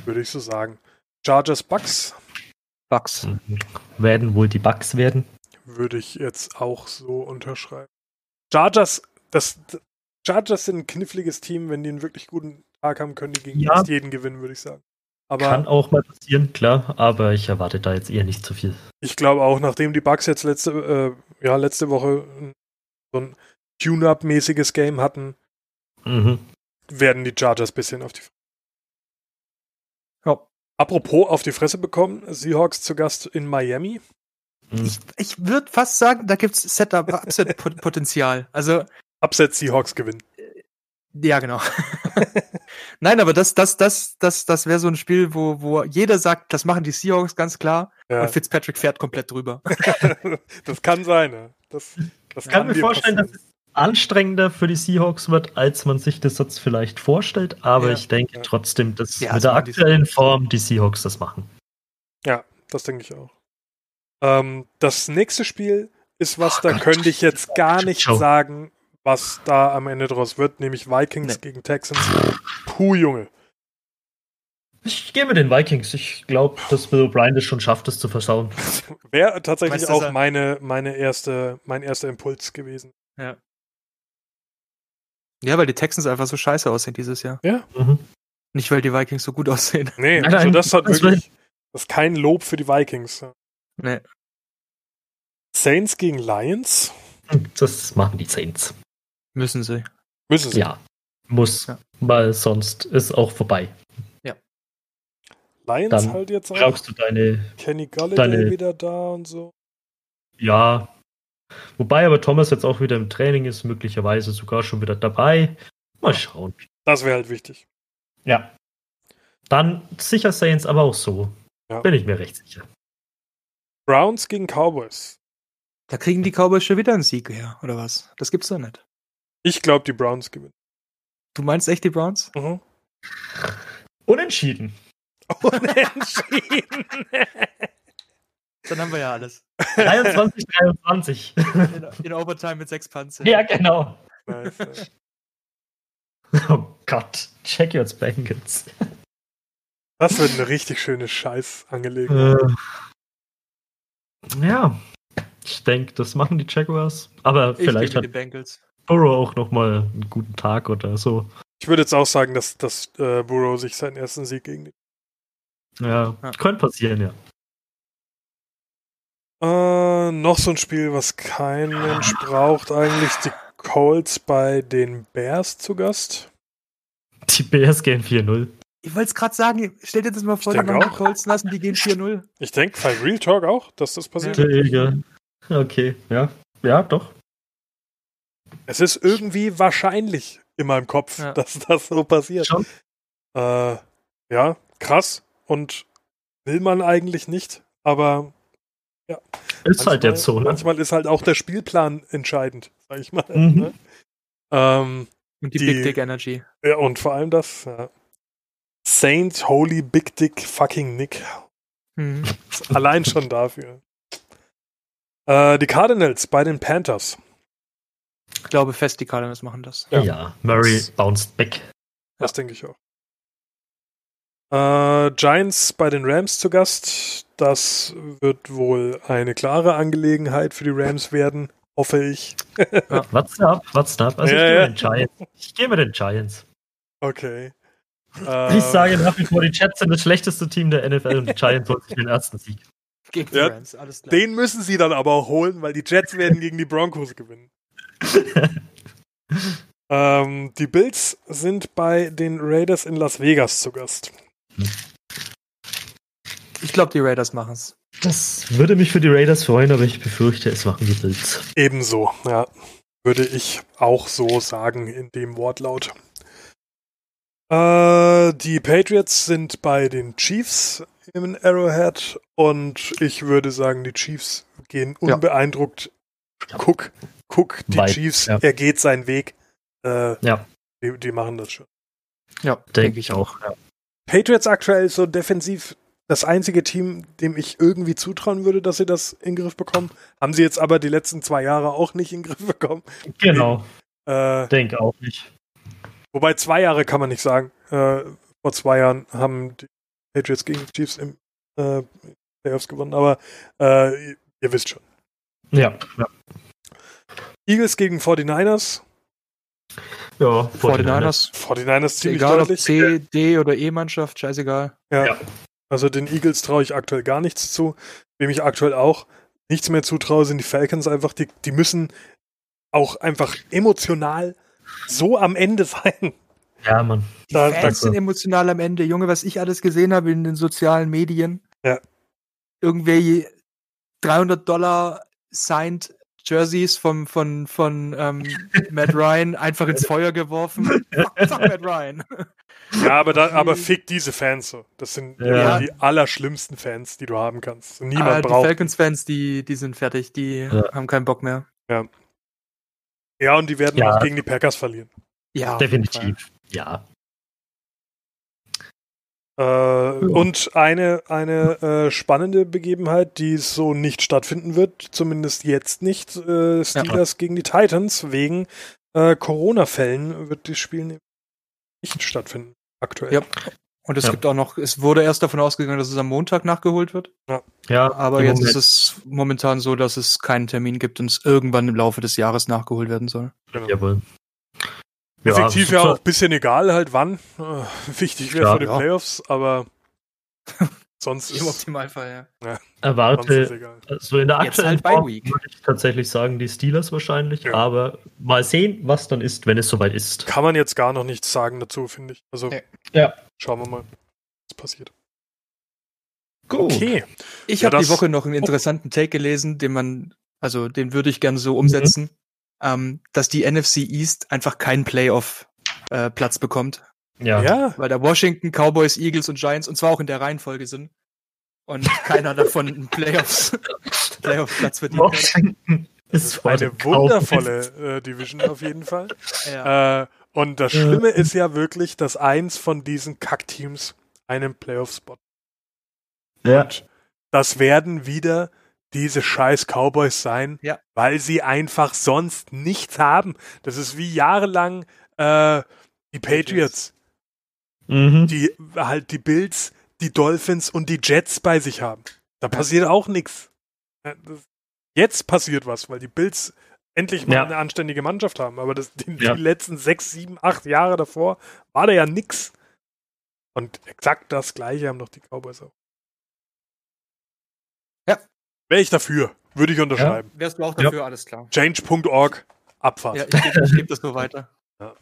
würde ich so sagen. Chargers Bucks Bucks. Werden wohl die Bucks werden. würde ich jetzt auch so unterschreiben. Chargers, das Chargers sind ein kniffliges Team, wenn die einen wirklich guten Tag haben, können die gegen Ja. fast jeden gewinnen, würde ich sagen. Aber Kann auch mal passieren, klar, aber ich erwarte da jetzt eher nicht zu viel. ich glaube auch, nachdem die Bucks jetzt letzte, äh, ja, letzte Woche so ein Tune-Up-mäßiges Game hatten, Mhm. werden die Chargers ein bisschen auf die Ja. Apropos auf die Fresse bekommen, Seahawks zu Gast in Miami. Mhm. Ich, ich würde fast sagen, da gibt's Setup-Potenzial. Also, Upset Seahawks gewinnen. Ja, genau. [laughs] Nein, aber das, das, das, das, das wäre so ein Spiel, wo, wo jeder sagt, das machen die Seahawks ganz klar Ja, und Fitzpatrick fährt komplett drüber. [laughs] das kann sein. Ne? Das, das Ich kann mir vorstellen, dass passieren. es anstrengender für die Seahawks wird, als man sich das jetzt vielleicht vorstellt. Aber Ja, ich denke ja. trotzdem, dass Ja, mit das der aktuellen Form die Seahawks das machen. Ja, das denke ich auch. Ähm, das nächste Spiel ist was, Oh da Gott. könnte ich jetzt gar nicht sagen, was da am Ende draus wird, nämlich Vikings Nee. gegen Texans. Puh, Junge. Ich gehe mit den Vikings. Ich glaube, dass Bill O'Brien das schon schafft, das zu versauen. [laughs] Wäre tatsächlich Meinst auch meine, meine erste, mein erster Impuls gewesen. Ja, weil die Texans einfach so scheiße aussehen dieses Jahr. Mhm. Nicht, weil die Vikings so gut aussehen. Nee, Nein, also nein, das hat [laughs] das wirklich, das ist kein Lob für die Vikings. Nee. Saints gegen Lions Das machen die Saints. Müssen sie. müssen sie. Ja, muss, Ja. weil sonst ist auch vorbei. Lions Dann halt jetzt auch. Brauchst du deine, Kenny Galladay deine- wieder da und so. ja. Wobei aber Thomas jetzt auch wieder im Training ist, möglicherweise sogar schon wieder dabei. Mal schauen. Das wäre halt wichtig. Ja. Dann sicher Saints, aber auch so. Ja. Bin ich mir recht sicher. Browns gegen Cowboys. Da kriegen die Cowboys schon wieder einen Sieg her, oder was? Das gibt's doch nicht. Ich glaube, die Browns gewinnen. Du meinst echt die Browns? Mhm. Unentschieden. [laughs] Unentschieden. [laughs] Dann haben wir ja alles. 23, 23. In, in Overtime mit sechs Panzer. ja, genau. nice. Oh Gott. Check your Bengals. Das wird eine richtig schöne Scheißangelegenheit. Äh, ja. Ich denke, das machen die Jaguars. Aber Ich vielleicht hat die Bengals. Burrow auch noch mal einen guten Tag oder so. Ich würde jetzt auch sagen, dass, dass äh, Burrow sich seinen ersten Sieg gegen die. Ja, Ja. könnte passieren, ja. Äh, noch so ein Spiel, was kein Mensch braucht eigentlich. Die Colts bei den Bears zu Gast. Die Bears gehen 4-0. Ich wollte es gerade sagen, stell dir das mal vor, die machen. Colts lassen, die gehen 4-0. Ich denke, bei Real Talk auch, dass das passiert. Digga. Okay, ja. Ja, doch. Es ist irgendwie wahrscheinlich in meinem Kopf, Ja. dass das so passiert. Schon. Äh, ja, krass. Und will man eigentlich nicht, aber Ist halt manchmal- jetzt so, ne? Manchmal ist halt auch der Spielplan entscheidend, sag ich mal. Mhm. Ne? Ähm, Und die, Die- Big Dick Energy. ja, und vor allem das. Ja. Saint Holy Big Dick fucking Nick. Mhm. Allein schon dafür. Äh, die Cardinals bei den Panthers. Ich glaube fest, die Cardinals machen das. Ja. Ja, Murray Das- bounced back. Das denke ich auch. Äh, Giants bei den Rams zu Gast. Das wird wohl eine klare Angelegenheit für die Rams werden, hoffe ich. [laughs] What's up? What's up? Also Ja, ich gehe ja. mit den Giants. Ich gehe mit den Giants. Okay. ich Ähm, sage nach wie vor, die Jets sind das schlechteste Team der NFL und die [laughs] Giants holen sich den ersten Sieg. Gegen die Ja, Rams, alles klar. Den müssen sie dann aber auch holen, weil die Jets werden gegen die Broncos gewinnen. [laughs] ähm, die Bills sind bei den Raiders in Las Vegas zu Gast. Ich glaube, die Raiders machen es. Das würde mich für die Raiders freuen, aber ich befürchte, es machen die Bills. Ebenso, ja. Würde ich auch so sagen in dem Wortlaut. Äh, die Patriots sind bei den Chiefs im Arrowhead und ich würde sagen, die Chiefs gehen unbeeindruckt. Ja. Guck, guck, die Weit, Chiefs, ja. er geht seinen Weg. Äh, Ja. die, die machen das schon. Ja, Denke ich auch. Ja. Patriots aktuell so defensiv das einzige Team, dem ich irgendwie zutrauen würde, dass sie das in den Griff bekommen. Haben sie jetzt aber die letzten zwei Jahre auch nicht in den Griff bekommen. Genau, Äh, denke auch nicht. wobei zwei Jahre kann man nicht sagen. Äh, vor zwei Jahren haben die Patriots gegen die Chiefs im äh, Playoffs gewonnen, aber äh, ihr, ihr wisst schon. Ja, ja. Eagles gegen 49ers. ja 49ers. 49ers ziemlich Egal ob deutlich. C, D oder E-Mannschaft, scheißegal. Ja. Ja. Also den Eagles traue ich aktuell gar nichts zu. Wem ich aktuell auch nichts mehr zutraue, sind die Falcons einfach. Die, die müssen auch einfach emotional so am Ende [laughs] sein. Ja, Mann. Die Da- Fans sind emotional am Ende. Junge, was ich alles gesehen habe in den sozialen Medien. Ja. Irgendwer je 300 Dollar signed Jerseys vom, von, von ähm, Matt Ryan einfach ins Feuer geworfen. [laughs] Matt Ryan. Ja, aber, da, aber fick diese Fans so. Das sind Ja. die allerschlimmsten Fans, die du haben kannst. Niemand Ah, die braucht. Falcons-Fans, die, die sind fertig. Die Ja. haben keinen Bock mehr. Ja, und die werden Ja. auch gegen die Packers verlieren. Ja. Definitiv. Ja. Äh, Und eine, eine äh, spannende Begebenheit, die so nicht stattfinden wird, zumindest jetzt nicht, äh, Steelers gegen die Titans, wegen äh, Corona-Fällen wird das Spiel nämlich nicht stattfinden, aktuell. Ja. Und es Ja. gibt auch noch, es wurde erst davon ausgegangen, dass es am Montag nachgeholt wird. Ja, Aber im jetzt Moment- ist es momentan so, dass es keinen Termin gibt und es irgendwann im Laufe des Jahres nachgeholt werden soll. Genau. Effektiv ja, so- auch ein bisschen egal, halt wann. Äh, wichtig wäre Ja, für die ja. Playoffs, aber [laughs] sonst ist, Im Optimalfall, ja. ist Erwarte, egal. so in der Jetzt aktuellen halt Bye Form Week. würde ich tatsächlich sagen, die Steelers wahrscheinlich, Ja. aber mal sehen, was dann ist, wenn es soweit ist. Kann man jetzt gar noch nichts sagen dazu, finde ich. Also. Ja. schauen wir mal, was passiert. Gut. Okay. Ich Ja, habe die Woche noch einen interessanten Take gelesen, den man, also den würde ich gerne so umsetzen, ähm, dass die NFC East einfach keinen Playoff-Platz bekommt, Ja. Ja, weil da Washington, Cowboys, Eagles und Giants und zwar auch in der Reihenfolge sind und [laughs] keiner davon einen Playoffs, [laughs] Playoff-Platz verdient hat. Washington das ist eine wundervolle äh, Division auf jeden Fall. Ja. Äh, und das Schlimme ist ja wirklich, dass eins von diesen Kackteams einen Playoff-Spot. Ja. Und das werden wieder diese scheiß Cowboys sein, Ja. weil sie einfach sonst nichts haben. Das ist wie jahrelang äh, die Patriots, Mhm. die halt die Bills, die Dolphins und die Jets bei sich haben. Da passiert auch nichts. Äh, Jetzt passiert was, weil die Bills endlich mal Ja. eine anständige Mannschaft haben. Aber das, die, Ja. die letzten sechs, sieben, acht Jahre davor war da ja nix. Und exakt das gleiche haben doch die Cowboys auch. Ja. Wäre ich dafür. Würde ich unterschreiben. Wärst du auch Ja. dafür? Alles klar. Change.org, Abfahrt. Ja, ich gebe geb das nur weiter. [laughs] Ja.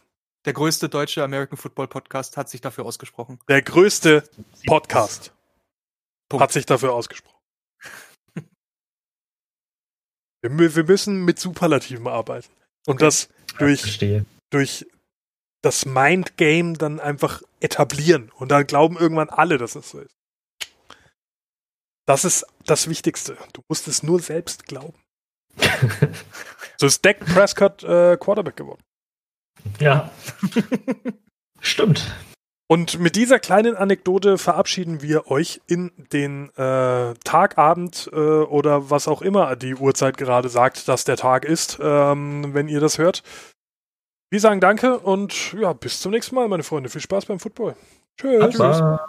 Der größte deutsche American Football Podcast hat sich dafür ausgesprochen. Der größte Podcast Punkt. hat sich dafür ausgesprochen. wir, wir müssen mit Superlativen arbeiten. Und Okay. das durch, durch das Mindgame dann einfach etablieren. Und dann glauben irgendwann alle, dass es so ist. Das ist das Wichtigste. Du musst es nur selbst glauben. [laughs] So ist Dak Prescott äh, Quarterback geworden. Ja. [laughs] Stimmt. Und mit dieser kleinen Anekdote verabschieden wir euch in den äh, Tagabend äh, oder was auch immer die Uhrzeit gerade sagt, dass der Tag ist, ähm, wenn ihr das hört. Wir sagen Danke und ja, bis zum nächsten Mal, meine Freunde. Viel Spaß beim Football. Tschüss. Bye.